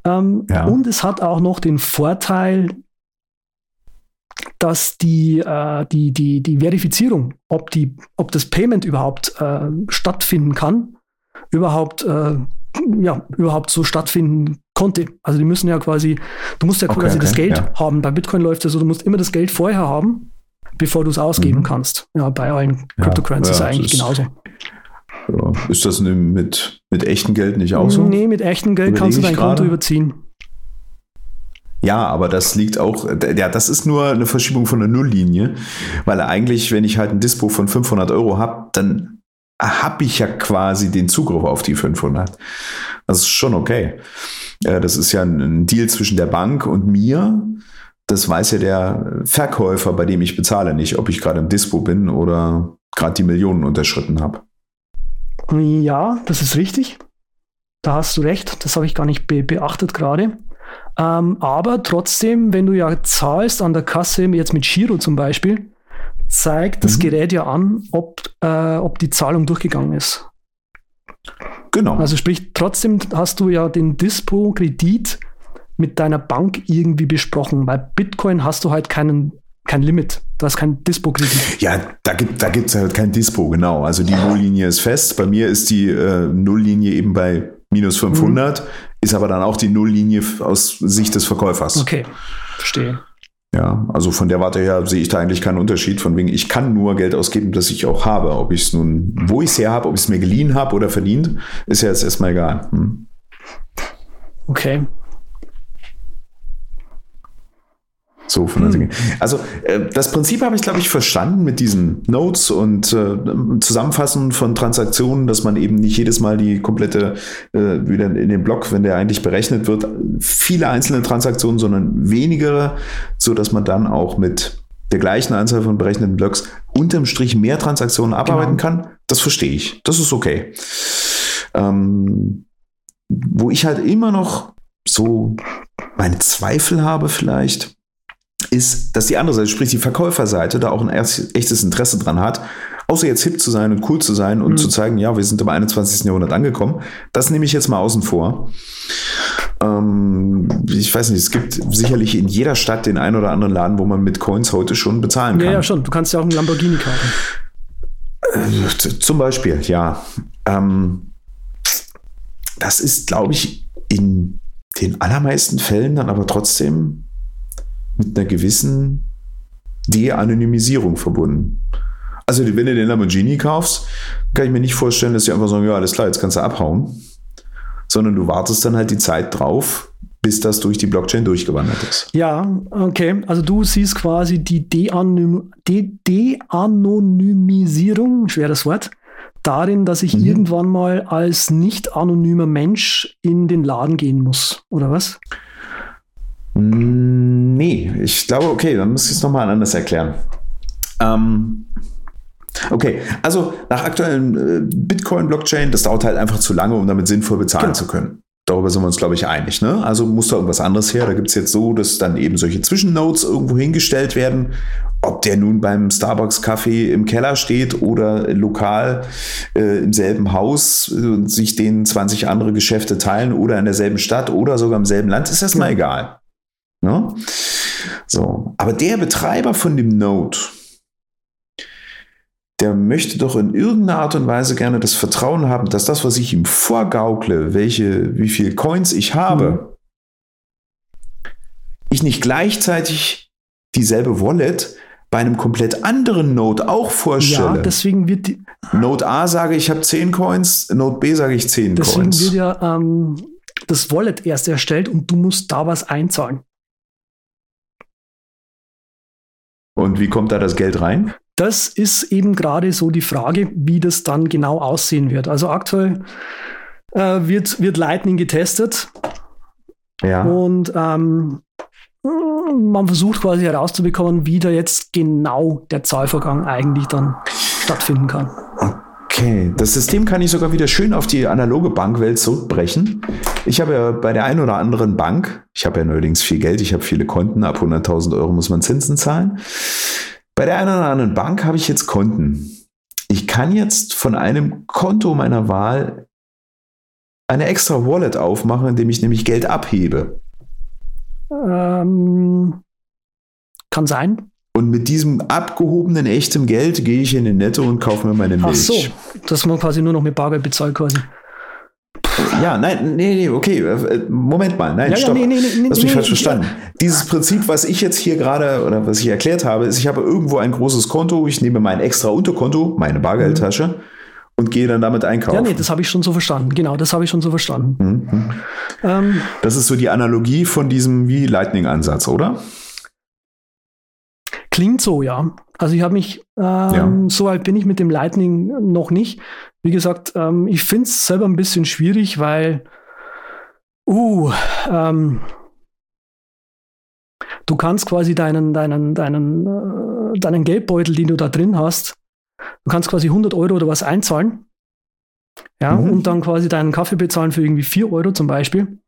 Ähm, ja. Und es hat auch noch den Vorteil, dass die, äh, die, die, die Verifizierung, ob, die, ob das Payment überhaupt äh, stattfinden kann, überhaupt, äh, ja, überhaupt so stattfinden konnte. Also die müssen ja quasi, du musst ja okay, quasi okay, das Geld ja. haben. Bei Bitcoin läuft es so, du musst immer das Geld vorher haben, bevor du es ausgeben mhm. kannst. Ja, bei allen Cryptocurrencies ja, eigentlich ist genauso. Ist das mit, mit echtem Geld nicht auch so? Nee, mit echtem Geld Überlege kannst du dein Konto überziehen. Ja, aber das liegt auch, ja, das ist nur eine Verschiebung von der Nulllinie, weil eigentlich, wenn ich halt ein Dispo von 500 Euro habe, dann habe ich ja quasi den Zugriff auf die 500. Das ist schon okay. Das ist ja ein Deal zwischen der Bank und mir. Das weiß ja der Verkäufer, bei dem ich bezahle, nicht, ob ich gerade im Dispo bin oder gerade die Millionen unterschritten habe. Ja, das ist richtig. Da hast du recht. Das habe ich gar nicht be beachtet gerade. Ähm, aber trotzdem, wenn du ja zahlst an der Kasse, jetzt mit Giro zum Beispiel, zeigt das mhm. Gerät ja an, ob, äh, ob die Zahlung durchgegangen ist. Genau. Also sprich, trotzdem hast du ja den Dispo-Kredit mit deiner Bank irgendwie besprochen. Bei Bitcoin hast du halt keinen kein Limit. Du hast kein Dispo-Kredit. Ja, da gibt da gibt's halt kein Dispo, genau. Also die Nulllinie ist fest. Bei mir ist die äh, Nulllinie eben bei minus 500, mhm. ist aber dann auch die Nulllinie aus Sicht des Verkäufers. Okay, verstehe. Ja, also von der Warte her sehe ich da eigentlich keinen Unterschied. Von wegen, ich kann nur Geld ausgeben, das ich auch habe. Ob ich es nun, wo ich es her habe, ob ich es mir geliehen habe oder verdient, ist ja jetzt erstmal egal. Hm. Okay. So von hm. Also äh, das Prinzip habe ich, glaube ich, verstanden mit diesen Notes und äh, Zusammenfassen von Transaktionen, dass man eben nicht jedes Mal die komplette, äh, wieder in den Block, wenn der eigentlich berechnet wird, viele einzelne Transaktionen, sondern wenigere, so dass man dann auch mit der gleichen Anzahl von berechneten Blocks unterm Strich mehr Transaktionen abarbeiten genau. kann. Das verstehe ich. Das ist okay. Ähm, wo ich halt immer noch so meine Zweifel habe vielleicht, ist, dass die andere Seite, sprich die Verkäuferseite, da auch ein echtes Interesse dran hat, außer jetzt hip zu sein und cool zu sein und mhm. zu zeigen, ja, wir sind im 21. Jahrhundert angekommen. Das nehme ich jetzt mal außen vor. Ähm, ich weiß nicht, es gibt sicherlich in jeder Stadt den einen oder anderen Laden, wo man mit Coins heute schon bezahlen kann. Ja, ja, schon. Du kannst ja auch einen Lamborghini kaufen. Äh, zum Beispiel, ja. Ähm, das ist, glaube ich, in den allermeisten Fällen dann aber trotzdem mit einer gewissen De-Anonymisierung verbunden. Also, wenn du den Lamborghini kaufst, kann ich mir nicht vorstellen, dass sie einfach sagen, ja, alles klar, jetzt kannst du abhauen. Sondern du wartest dann halt die Zeit drauf, bis das durch die Blockchain durchgewandert ist. Ja, okay. Also du siehst quasi die De-Anonymisierung, schweres Wort, darin, dass ich mhm. irgendwann mal als nicht anonymer Mensch in den Laden gehen muss, oder was? Nee, ich glaube, okay, dann muss ich es nochmal anders erklären. Ähm, okay, also nach aktuellen äh, Bitcoin-Blockchain, das dauert halt einfach zu lange, um damit sinnvoll bezahlen genau. zu können. Darüber sind wir uns, glaube ich, einig. Ne? Also muss da irgendwas anderes her. Da gibt es jetzt so, dass dann eben solche Zwischennodes irgendwo hingestellt werden. Ob der nun beim Starbucks-Kaffee im Keller steht oder lokal äh, im selben Haus äh, sich den 20 andere Geschäfte teilen oder in derselben Stadt oder sogar im selben Land, ist erstmal ja. egal. Ne? So. Aber der Betreiber von dem Node, der möchte doch in irgendeiner Art und Weise gerne das Vertrauen haben, dass das, was ich ihm vorgaukle, welche, wie viele Coins ich habe, mhm. ich nicht gleichzeitig dieselbe Wallet bei einem komplett anderen Node auch vorstelle. Ja, deswegen wird die Node A sage ich habe 10 Coins, Node B sage ich 10 deswegen Coins. Deswegen wird ja ähm, das Wallet erst erstellt und du musst da was einzahlen. Und wie kommt da das Geld rein? Das ist eben gerade so die Frage, wie das dann genau aussehen wird. Also aktuell äh, wird, wird Lightning getestet. Ja. Und ähm, man versucht quasi herauszubekommen, wie da jetzt genau der Zahlvorgang eigentlich dann stattfinden kann. Okay, das System kann ich sogar wieder schön auf die analoge Bankwelt zurückbrechen. Ich habe ja bei der einen oder anderen Bank, ich habe ja neuerdings viel Geld, ich habe viele Konten, ab 100.000 Euro muss man Zinsen zahlen. Bei der einen oder anderen Bank habe ich jetzt Konten. Ich kann jetzt von einem Konto meiner Wahl eine extra Wallet aufmachen, indem ich nämlich Geld abhebe. Ähm, kann sein. Und mit diesem abgehobenen echtem Geld gehe ich in den Netto und kaufe mir meine Milch. Ach so, dass man quasi nur noch mit Bargeld bezahlt quasi. Ja, nein, nee, nee, okay, äh, Moment mal, nein, ja, stopp. Ja, nee, nee, nee, Hast mich falsch verstanden. Ja. Dieses Prinzip, was ich jetzt hier gerade oder was ich erklärt habe, ist, ich habe irgendwo ein großes Konto, ich nehme mein extra Unterkonto, meine Bargeldtasche mhm. und gehe dann damit einkaufen. Ja, nee, das habe ich schon so verstanden. Genau, das habe ich schon so verstanden. Mhm. Ähm, das ist so die Analogie von diesem wie Lightning-Ansatz, oder? Klingt so, ja. Also ich habe mich, ähm, ja. so weit bin ich mit dem Lightning noch nicht. Wie gesagt, ähm, ich finde es selber ein bisschen schwierig, weil, uh, ähm, du kannst quasi deinen, deinen, deinen, äh, deinen Geldbeutel, den du da drin hast, du kannst quasi 100 Euro oder was einzahlen. Ja, mhm. und dann quasi deinen Kaffee bezahlen für irgendwie 4 Euro zum Beispiel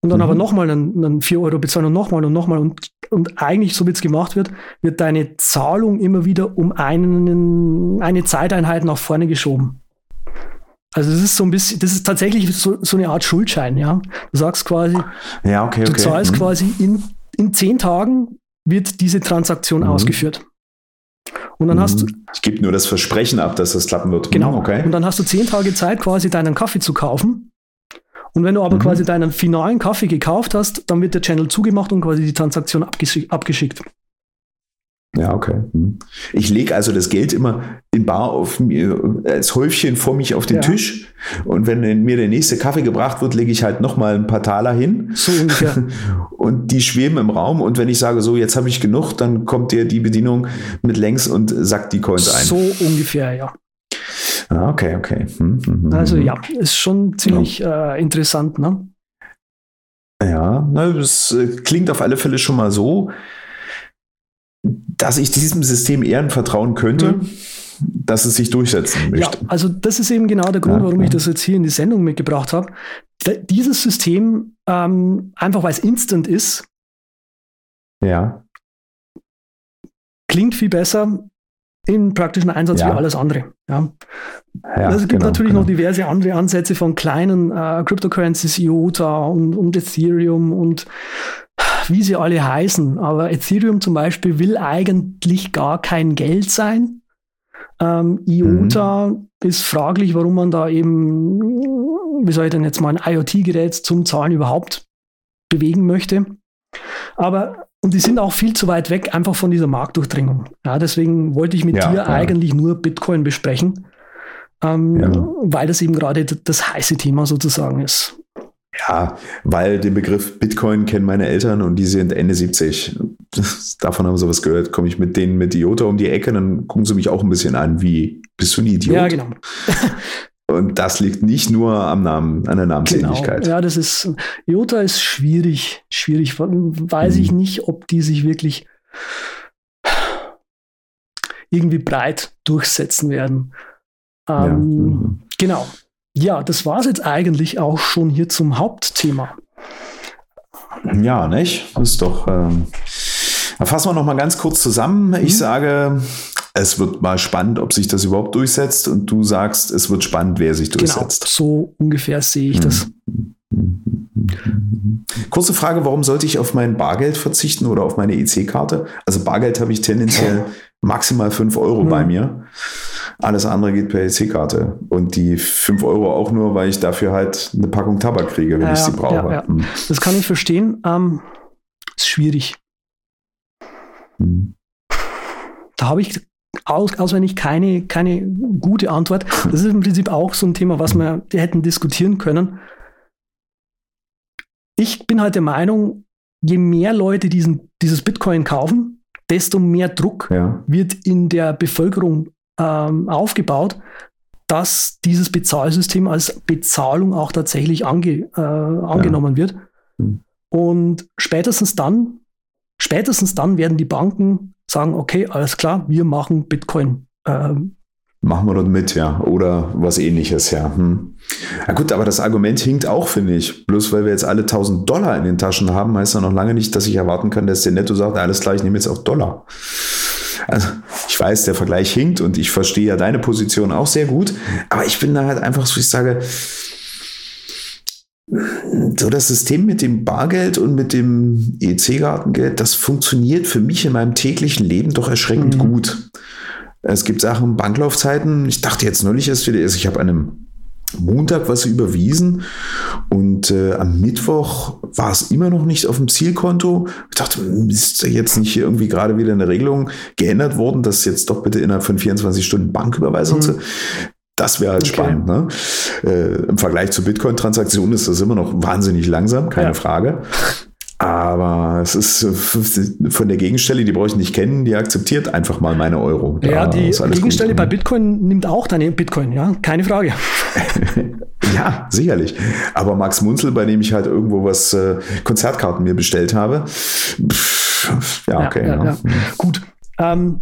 und dann mhm. aber nochmal einen, einen 4 Euro bezahlen und nochmal und nochmal. Und, und eigentlich, so wie es gemacht wird, wird deine Zahlung immer wieder um einen, eine Zeiteinheit nach vorne geschoben. Also das ist so ein bisschen, das ist tatsächlich so, so eine Art Schuldschein, ja. Du sagst quasi, ja, okay, okay. du zahlst mhm. quasi in, in zehn Tagen wird diese Transaktion mhm. ausgeführt. Und dann mhm. hast du. Ich gebe nur das Versprechen ab, dass das klappen wird. Genau. Okay. Und dann hast du zehn Tage Zeit, quasi deinen Kaffee zu kaufen. Und wenn du aber mhm. quasi deinen finalen Kaffee gekauft hast, dann wird der Channel zugemacht und quasi die Transaktion abgesch abgeschickt. Ja, okay. Hm. Ich lege also das Geld immer in Bar auf mir, als Häufchen vor mich auf den ja. Tisch. Und wenn mir der nächste Kaffee gebracht wird, lege ich halt nochmal ein paar Taler hin. So ungefähr. Und die schweben im Raum. Und wenn ich sage, so, jetzt habe ich genug, dann kommt dir die Bedienung mit längs und sackt die Coins ein. So ungefähr, ja. Ah, okay, okay. Hm, hm, hm also hm. ja, ist schon ziemlich ja. äh, interessant, ne? Ja, ne, das äh, klingt auf alle Fälle schon mal so, dass ich diesem System eher vertrauen könnte, mhm. dass es sich durchsetzen möchte. Ja, also das ist eben genau der Grund, ja, warum ja. ich das jetzt hier in die Sendung mitgebracht habe. Dieses System, ähm, einfach weil es instant ist, ja. klingt viel besser im praktischen Einsatz ja. wie alles andere. Ja. Ja, also es gibt genau, natürlich genau. noch diverse andere Ansätze von kleinen äh, Cryptocurrencies, IOTA und, und Ethereum und wie sie alle heißen. Aber Ethereum zum Beispiel will eigentlich gar kein Geld sein. Ähm, IOTA mhm. ist fraglich, warum man da eben, wie soll ich denn jetzt mal ein IoT-Gerät zum Zahlen überhaupt bewegen möchte. Aber und die sind auch viel zu weit weg einfach von dieser Marktdurchdringung. Ja, deswegen wollte ich mit ja, dir ja. eigentlich nur Bitcoin besprechen, ähm, ja. weil das eben gerade das heiße Thema sozusagen ist. Ja, weil den Begriff Bitcoin kennen meine Eltern und die sind Ende 70. Davon haben sie was gehört. Komme ich mit denen mit IOTA um die Ecke, dann gucken sie mich auch ein bisschen an, wie bist du ein Idiot? Ja, genau. Und das liegt nicht nur am Namen, an der Namensähnlichkeit. Genau. Ja, das ist, IOTA ist schwierig, schwierig. Weiß mhm. ich nicht, ob die sich wirklich irgendwie breit durchsetzen werden. Ähm, ja. Mhm. Genau. Ja, das war es jetzt eigentlich auch schon hier zum Hauptthema. Ja, nicht? Das ist doch. Ähm, fassen wir noch mal ganz kurz zusammen. Ich mhm. sage, es wird mal spannend, ob sich das überhaupt durchsetzt. Und du sagst, es wird spannend, wer sich genau, durchsetzt. Genau, so ungefähr sehe ich mhm. das. Kurze Frage, warum sollte ich auf mein Bargeld verzichten oder auf meine EC-Karte? Also Bargeld habe ich tendenziell maximal 5 Euro mhm. bei mir. Alles andere geht per EC-Karte. Und die 5 Euro auch nur, weil ich dafür halt eine Packung Tabak kriege, wenn ja, ich sie brauche. Ja, ja. Hm. Das kann ich verstehen. Ähm, ist schwierig. Hm. Da habe ich aus, auswendig keine, keine gute Antwort. Das ist im Prinzip auch so ein Thema, was wir hätten diskutieren können. Ich bin halt der Meinung, je mehr Leute diesen, dieses Bitcoin kaufen, desto mehr Druck ja. wird in der Bevölkerung ähm, aufgebaut, dass dieses Bezahlsystem als Bezahlung auch tatsächlich ange, äh, angenommen ja. wird. Mhm. Und spätestens dann, spätestens dann werden die Banken sagen, okay, alles klar, wir machen Bitcoin. Ähm, Machen wir dort mit, ja. Oder was ähnliches, ja. Hm. Ja gut, aber das Argument hinkt auch, finde ich. Bloß weil wir jetzt alle 1000 Dollar in den Taschen haben, heißt ja noch lange nicht, dass ich erwarten kann, dass der Netto sagt, alles klar, ich nehme jetzt auch Dollar. Also ich weiß, der Vergleich hinkt und ich verstehe ja deine Position auch sehr gut, aber ich bin da halt einfach so, ich sage, so das System mit dem Bargeld und mit dem EC-Gartengeld, das funktioniert für mich in meinem täglichen Leben doch erschreckend mhm. gut. Es gibt Sachen, Banklaufzeiten. Ich dachte jetzt neulich erst wieder, ich habe an einem Montag was überwiesen und äh, am Mittwoch war es immer noch nicht auf dem Zielkonto. Ich dachte, ist jetzt nicht hier irgendwie gerade wieder eine Regelung geändert worden, dass jetzt doch bitte innerhalb von 24 Stunden Banküberweisung mhm. Das wäre halt okay. spannend. Ne? Äh, Im Vergleich zu Bitcoin-Transaktionen ist das immer noch wahnsinnig langsam, keine ja. Frage. Aber es ist äh, von der Gegenstelle, die brauche ich nicht kennen, die akzeptiert einfach mal meine Euro. Da ja, die Gegenstelle gut. bei Bitcoin nimmt auch deine Bitcoin, ja, keine Frage. ja, sicherlich. Aber Max Munzel, bei dem ich halt irgendwo was äh, Konzertkarten mir bestellt habe, pff, ja, okay. Ja, ja, ja. Gut. Ähm,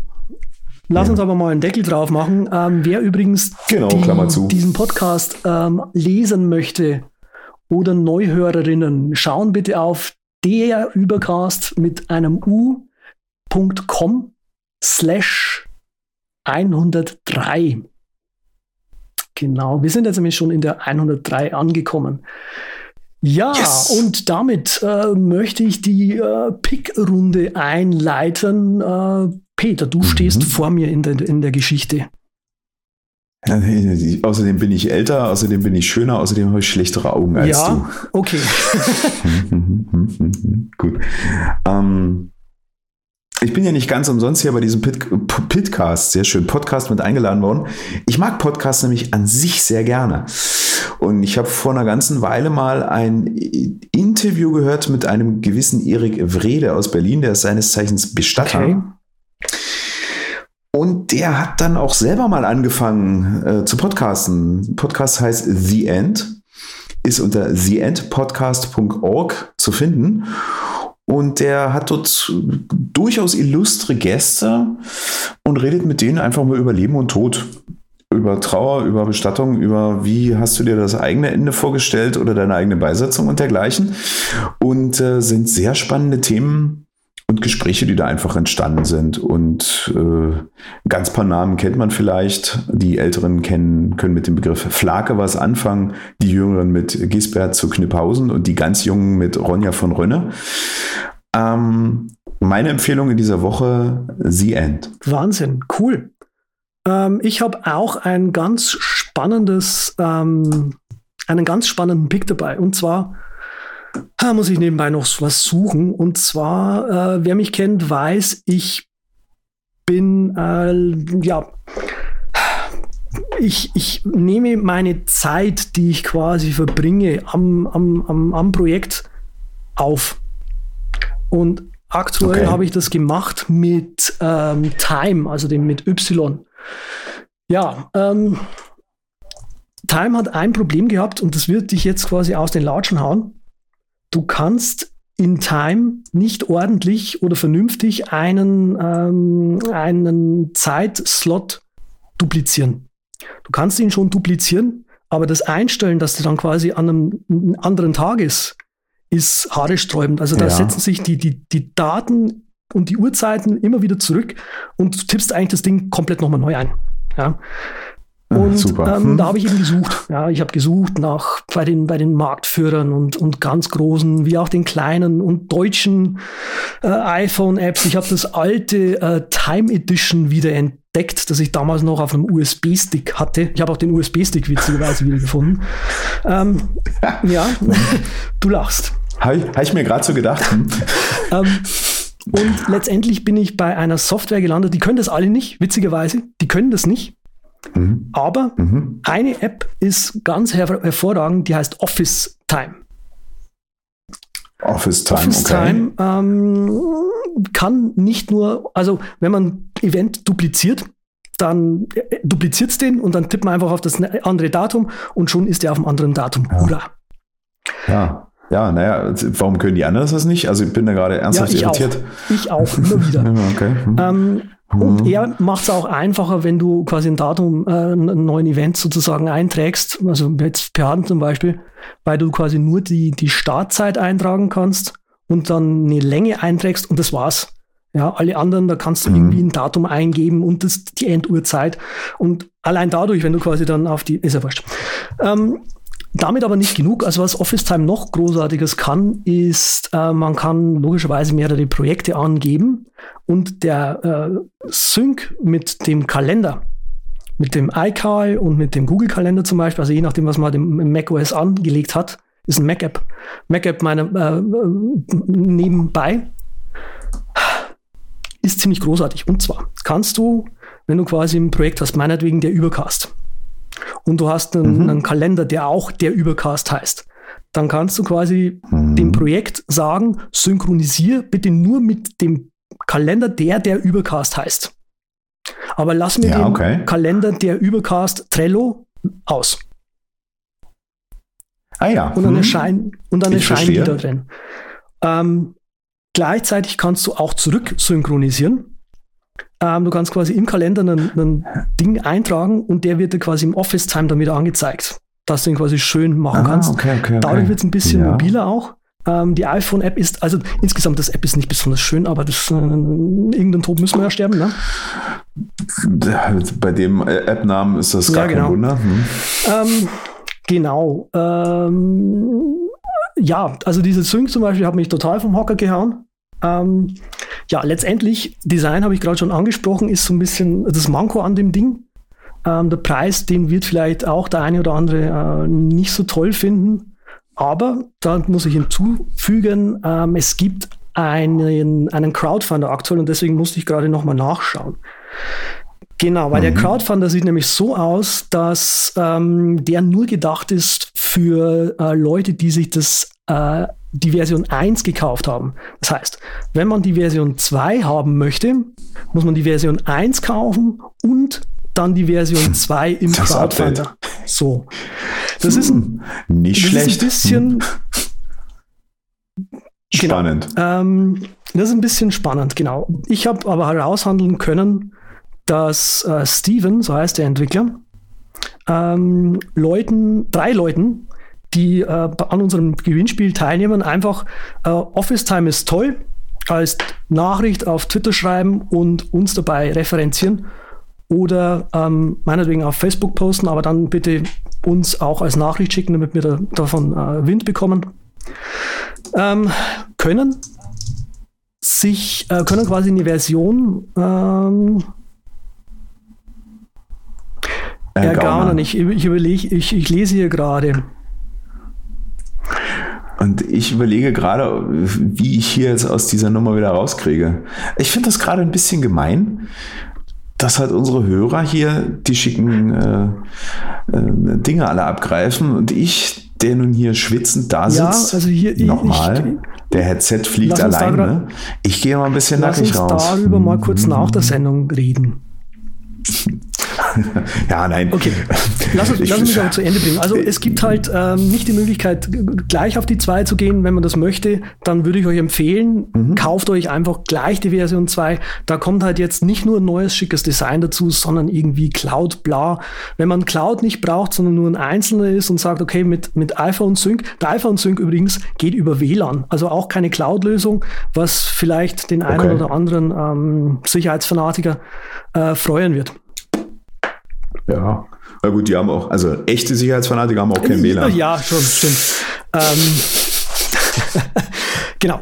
Lass uns aber mal einen Deckel drauf machen. Ähm, wer übrigens genau, die, diesen Podcast ähm, lesen möchte oder Neuhörerinnen, schauen bitte auf der Übercast mit einem u.com slash 103. Genau, wir sind jetzt nämlich schon in der 103 angekommen. Ja, yes. und damit äh, möchte ich die äh, Pick-Runde einleiten. Äh, Peter, du mhm. stehst vor mir in der, in der Geschichte. Außerdem bin ich älter, außerdem bin ich schöner, außerdem habe ich schlechtere Augen als ja, du. Ja, okay. Gut. Ähm, ich bin ja nicht ganz umsonst hier bei diesem Pit Pitcast, sehr schön, Podcast mit eingeladen worden. Ich mag Podcasts nämlich an sich sehr gerne. Und ich habe vor einer ganzen Weile mal ein Interview gehört mit einem gewissen Erik Wrede aus Berlin, der ist seines Zeichens Bestatter. Okay. Und der hat dann auch selber mal angefangen äh, zu podcasten. Podcast heißt The End, ist unter theendpodcast.org zu finden. Und der hat dort durchaus illustre Gäste und redet mit denen einfach mal über Leben und Tod. Über Trauer, über Bestattung, über wie hast du dir das eigene Ende vorgestellt oder deine eigene Beisetzung und dergleichen. Und äh, sind sehr spannende Themen, und Gespräche, die da einfach entstanden sind. Und äh, ganz paar Namen kennt man vielleicht. Die Älteren kennen, können mit dem Begriff Flake was anfangen, die Jüngeren mit Gisbert zu Kniphausen und die ganz Jungen mit Ronja von Rönne. Ähm, meine Empfehlung in dieser Woche, The End. Wahnsinn, cool. Ähm, ich habe auch ein ganz spannendes, ähm, einen ganz spannenden Pick dabei. Und zwar da muss ich nebenbei noch was suchen. Und zwar, äh, wer mich kennt, weiß, ich bin, äh, ja, ich, ich nehme meine Zeit, die ich quasi verbringe am, am, am, am Projekt auf. Und aktuell okay. habe ich das gemacht mit ähm, Time, also dem mit Y. Ja, ähm, Time hat ein Problem gehabt und das wird dich jetzt quasi aus den Latschen hauen du kannst in Time nicht ordentlich oder vernünftig einen, ähm, einen Zeitslot duplizieren. Du kannst ihn schon duplizieren, aber das Einstellen, dass der dann quasi an einem anderen Tag ist, ist haaresträubend. Also da ja. setzen sich die, die, die Daten und die Uhrzeiten immer wieder zurück und du tippst eigentlich das Ding komplett nochmal neu ein. Ja. Und Super. Ähm, hm. da habe ich eben gesucht. Ja, ich habe gesucht nach bei den, bei den Marktführern und, und ganz großen, wie auch den kleinen und deutschen äh, iPhone-Apps. Ich habe das alte äh, Time Edition wieder entdeckt, das ich damals noch auf einem USB-Stick hatte. Ich habe auch den USB-Stick witzigerweise wieder gefunden. Ähm, ja, du lachst. Habe ich, hab ich mir gerade so gedacht. Hm. ähm, und letztendlich bin ich bei einer Software gelandet, die können das alle nicht, witzigerweise. Die können das nicht. Mhm. Aber mhm. eine App ist ganz her hervorragend, die heißt Office Time. Office Time, Office okay. Time ähm, kann nicht nur, also wenn man Event dupliziert, dann äh, dupliziert es den und dann tippt man einfach auf das andere Datum und schon ist er auf dem anderen Datum. Ja. Hurra! Ja. Ja, naja, warum können die anderen das nicht? Also ich bin da gerade ernsthaft ja, ich irritiert. Auch. Ich auch, immer wieder. okay. Hm. Ähm, und mhm. er macht es auch einfacher, wenn du quasi ein Datum, äh, einen neuen Event sozusagen einträgst, also jetzt per Hand zum Beispiel, weil du quasi nur die, die Startzeit eintragen kannst und dann eine Länge einträgst und das war's. Ja, alle anderen, da kannst du mhm. irgendwie ein Datum eingeben und das, die Enduhrzeit. Und allein dadurch, wenn du quasi dann auf die, ist ja wurscht. Ähm, damit aber nicht genug. Also was Office Time noch großartiges kann, ist, äh, man kann logischerweise mehrere Projekte angeben und der äh, Sync mit dem Kalender, mit dem iCal und mit dem Google Kalender zum Beispiel, also je nachdem, was man im macOS angelegt hat, ist ein Mac-App. Mac-App meine äh, nebenbei ist ziemlich großartig. Und zwar kannst du, wenn du quasi ein Projekt hast, meinetwegen der Übercast, und du hast einen, mhm. einen Kalender, der auch der Übercast heißt, dann kannst du quasi mhm. dem Projekt sagen, synchronisier bitte nur mit dem Kalender, der der Übercast heißt. Aber lass mir ja, den okay. Kalender der Übercast Trello aus. Ah ja. Und dann, hm. erscheinen, und dann erscheinen die da drin. Ähm, gleichzeitig kannst du auch zurück synchronisieren. Ähm, du kannst quasi im Kalender ein Ding eintragen und der wird dir quasi im Office-Time dann wieder angezeigt, dass du ihn quasi schön machen ah, kannst. Okay, okay, Dadurch okay. wird es ein bisschen ja. mobiler auch. Ähm, die iPhone-App ist, also insgesamt das App ist nicht besonders schön, aber das, äh, irgendein Tod müssen wir ja sterben, ne? Bei dem App-Namen ist das gar ja, genau. kein Wunder. Hm. Ähm, genau. Ähm, ja, also diese Sync zum Beispiel hat mich total vom Hocker gehauen. Ähm, ja, letztendlich, Design habe ich gerade schon angesprochen, ist so ein bisschen das Manko an dem Ding. Ähm, der Preis, den wird vielleicht auch der eine oder andere äh, nicht so toll finden. Aber da muss ich hinzufügen, ähm, es gibt einen, einen Crowdfunder aktuell und deswegen musste ich gerade nochmal nachschauen. Genau, weil mhm. der Crowdfunder sieht nämlich so aus, dass ähm, der nur gedacht ist für äh, Leute, die sich das äh, die Version 1 gekauft haben. Das heißt, wenn man die Version 2 haben möchte, muss man die Version 1 kaufen und dann die Version 2 im das Crowdfunder. Update. So. Das ist ein, hm, nicht das schlecht. Ist ein bisschen genau. spannend. Genau, ähm, das ist ein bisschen spannend, genau. Ich habe aber heraushandeln können, dass äh, Steven, so heißt der Entwickler, ähm, Leuten, drei Leuten, die äh, an unserem Gewinnspiel teilnehmen, einfach äh, Office Time ist toll als Nachricht auf Twitter schreiben und uns dabei referenzieren oder ähm, meinetwegen auf Facebook posten, aber dann bitte uns auch als Nachricht schicken, damit wir da, davon äh, Wind bekommen. Ähm, können sich, äh, können quasi eine Version ähm, ergaunern. Ich, ich überlege, ich, ich lese hier gerade. Und ich überlege gerade, wie ich hier jetzt aus dieser Nummer wieder rauskriege. Ich finde das gerade ein bisschen gemein, dass halt unsere Hörer hier die schicken äh, äh, Dinge alle abgreifen und ich, der nun hier schwitzend da sitzt, ja, also hier, nochmal, der Headset fliegt alleine. Ich gehe mal ein bisschen nackig raus. Lass uns darüber mal kurz nach der Sendung reden. Ja, nein. Okay, lass, uns, lass mich aber zu Ende bringen. Also es gibt halt ähm, nicht die Möglichkeit, gleich auf die 2 zu gehen, wenn man das möchte. Dann würde ich euch empfehlen, mhm. kauft euch einfach gleich die Version 2. Da kommt halt jetzt nicht nur ein neues, schickes Design dazu, sondern irgendwie Cloud, bla. Wenn man Cloud nicht braucht, sondern nur ein einzelner ist und sagt, okay, mit, mit iPhone Sync, der iPhone Sync übrigens geht über WLAN, also auch keine Cloud-Lösung, was vielleicht den einen okay. oder anderen ähm, Sicherheitsfanatiker äh, freuen wird. Ja. Na gut, die haben auch, also echte Sicherheitsfanatiker haben auch kein WLAN. Ja, schon, stimmt. ähm, genau.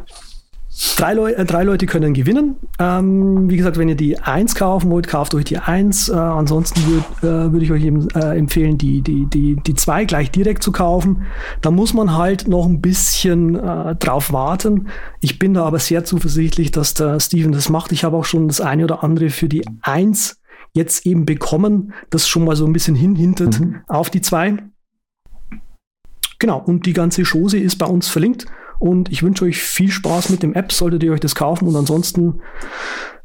Drei, Leu äh, drei, Leute können gewinnen. Ähm, wie gesagt, wenn ihr die 1 kaufen wollt, kauft euch die 1. Äh, ansonsten würde äh, würd ich euch eben äh, empfehlen, die 2 die, die, die zwei gleich direkt zu kaufen. Da muss man halt noch ein bisschen äh, drauf warten. Ich bin da aber sehr zuversichtlich, dass der Steven das macht. Ich habe auch schon das eine oder andere für die 1 jetzt eben bekommen, das schon mal so ein bisschen hinhintet mhm. auf die zwei. Genau, und die ganze Chose ist bei uns verlinkt. Und ich wünsche euch viel Spaß mit dem App, solltet ihr euch das kaufen. Und ansonsten,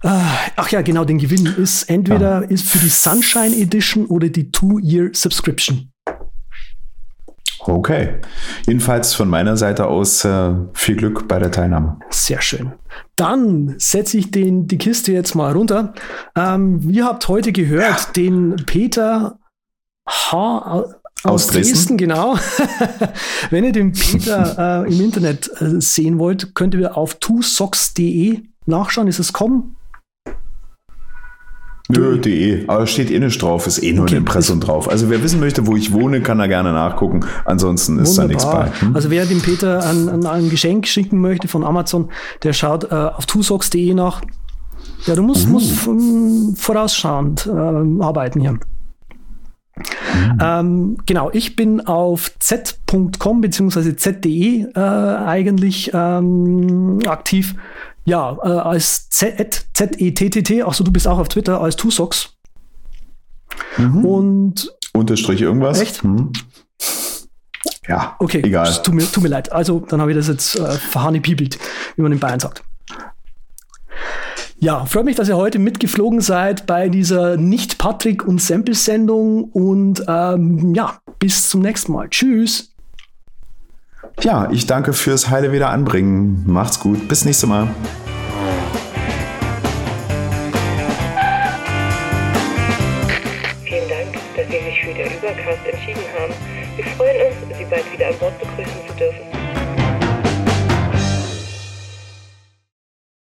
äh, ach ja, genau, den Gewinn ist entweder ja. ist für die Sunshine Edition oder die Two-Year Subscription. Okay. Jedenfalls von meiner Seite aus äh, viel Glück bei der Teilnahme. Sehr schön. Dann setze ich den, die Kiste jetzt mal runter. Ähm, ihr habt heute gehört, ja. den Peter H. Aus, Dresden. Dresden, genau. Wenn ihr den Peter äh, im Internet äh, sehen wollt, könnt ihr auf twosocks.de nachschauen. Ist es kommen? Nö, de. Aber steht eh nicht drauf, ist eh nur okay. ein Impressum drauf. Also wer wissen möchte, wo ich wohne, kann da gerne nachgucken. Ansonsten ist Wunderbar. da nichts bei. Hm? Also wer dem Peter ein, ein, ein, Geschenk schicken möchte von Amazon, der schaut äh, auf twosocks.de nach. Ja, du musst, uh. musst vorausschauend äh, arbeiten hier. Mhm. Ähm, genau, ich bin auf z.com bzw. z.de äh, eigentlich ähm, aktiv. Ja, äh, als Z-E-T-T-T, achso, du bist auch auf Twitter als Tusox. Mhm. Und. Unterstrich irgendwas? Echt? Mhm. Ja, okay, egal. Tut mir, tut mir leid. Also, dann habe ich das jetzt äh, verhanipibelt, wie man in Bayern sagt. Ja, freut mich, dass ihr heute mitgeflogen seid bei dieser Nicht-Patrick- und Sample-Sendung und ähm, ja, bis zum nächsten Mal. Tschüss. Ja, ich danke fürs heile Wiederanbringen. Macht's gut. Bis nächstes Mal. Vielen Dank, dass Sie sich für den Übercast entschieden haben. Wir freuen uns, Sie bald wieder an Bord begrüßen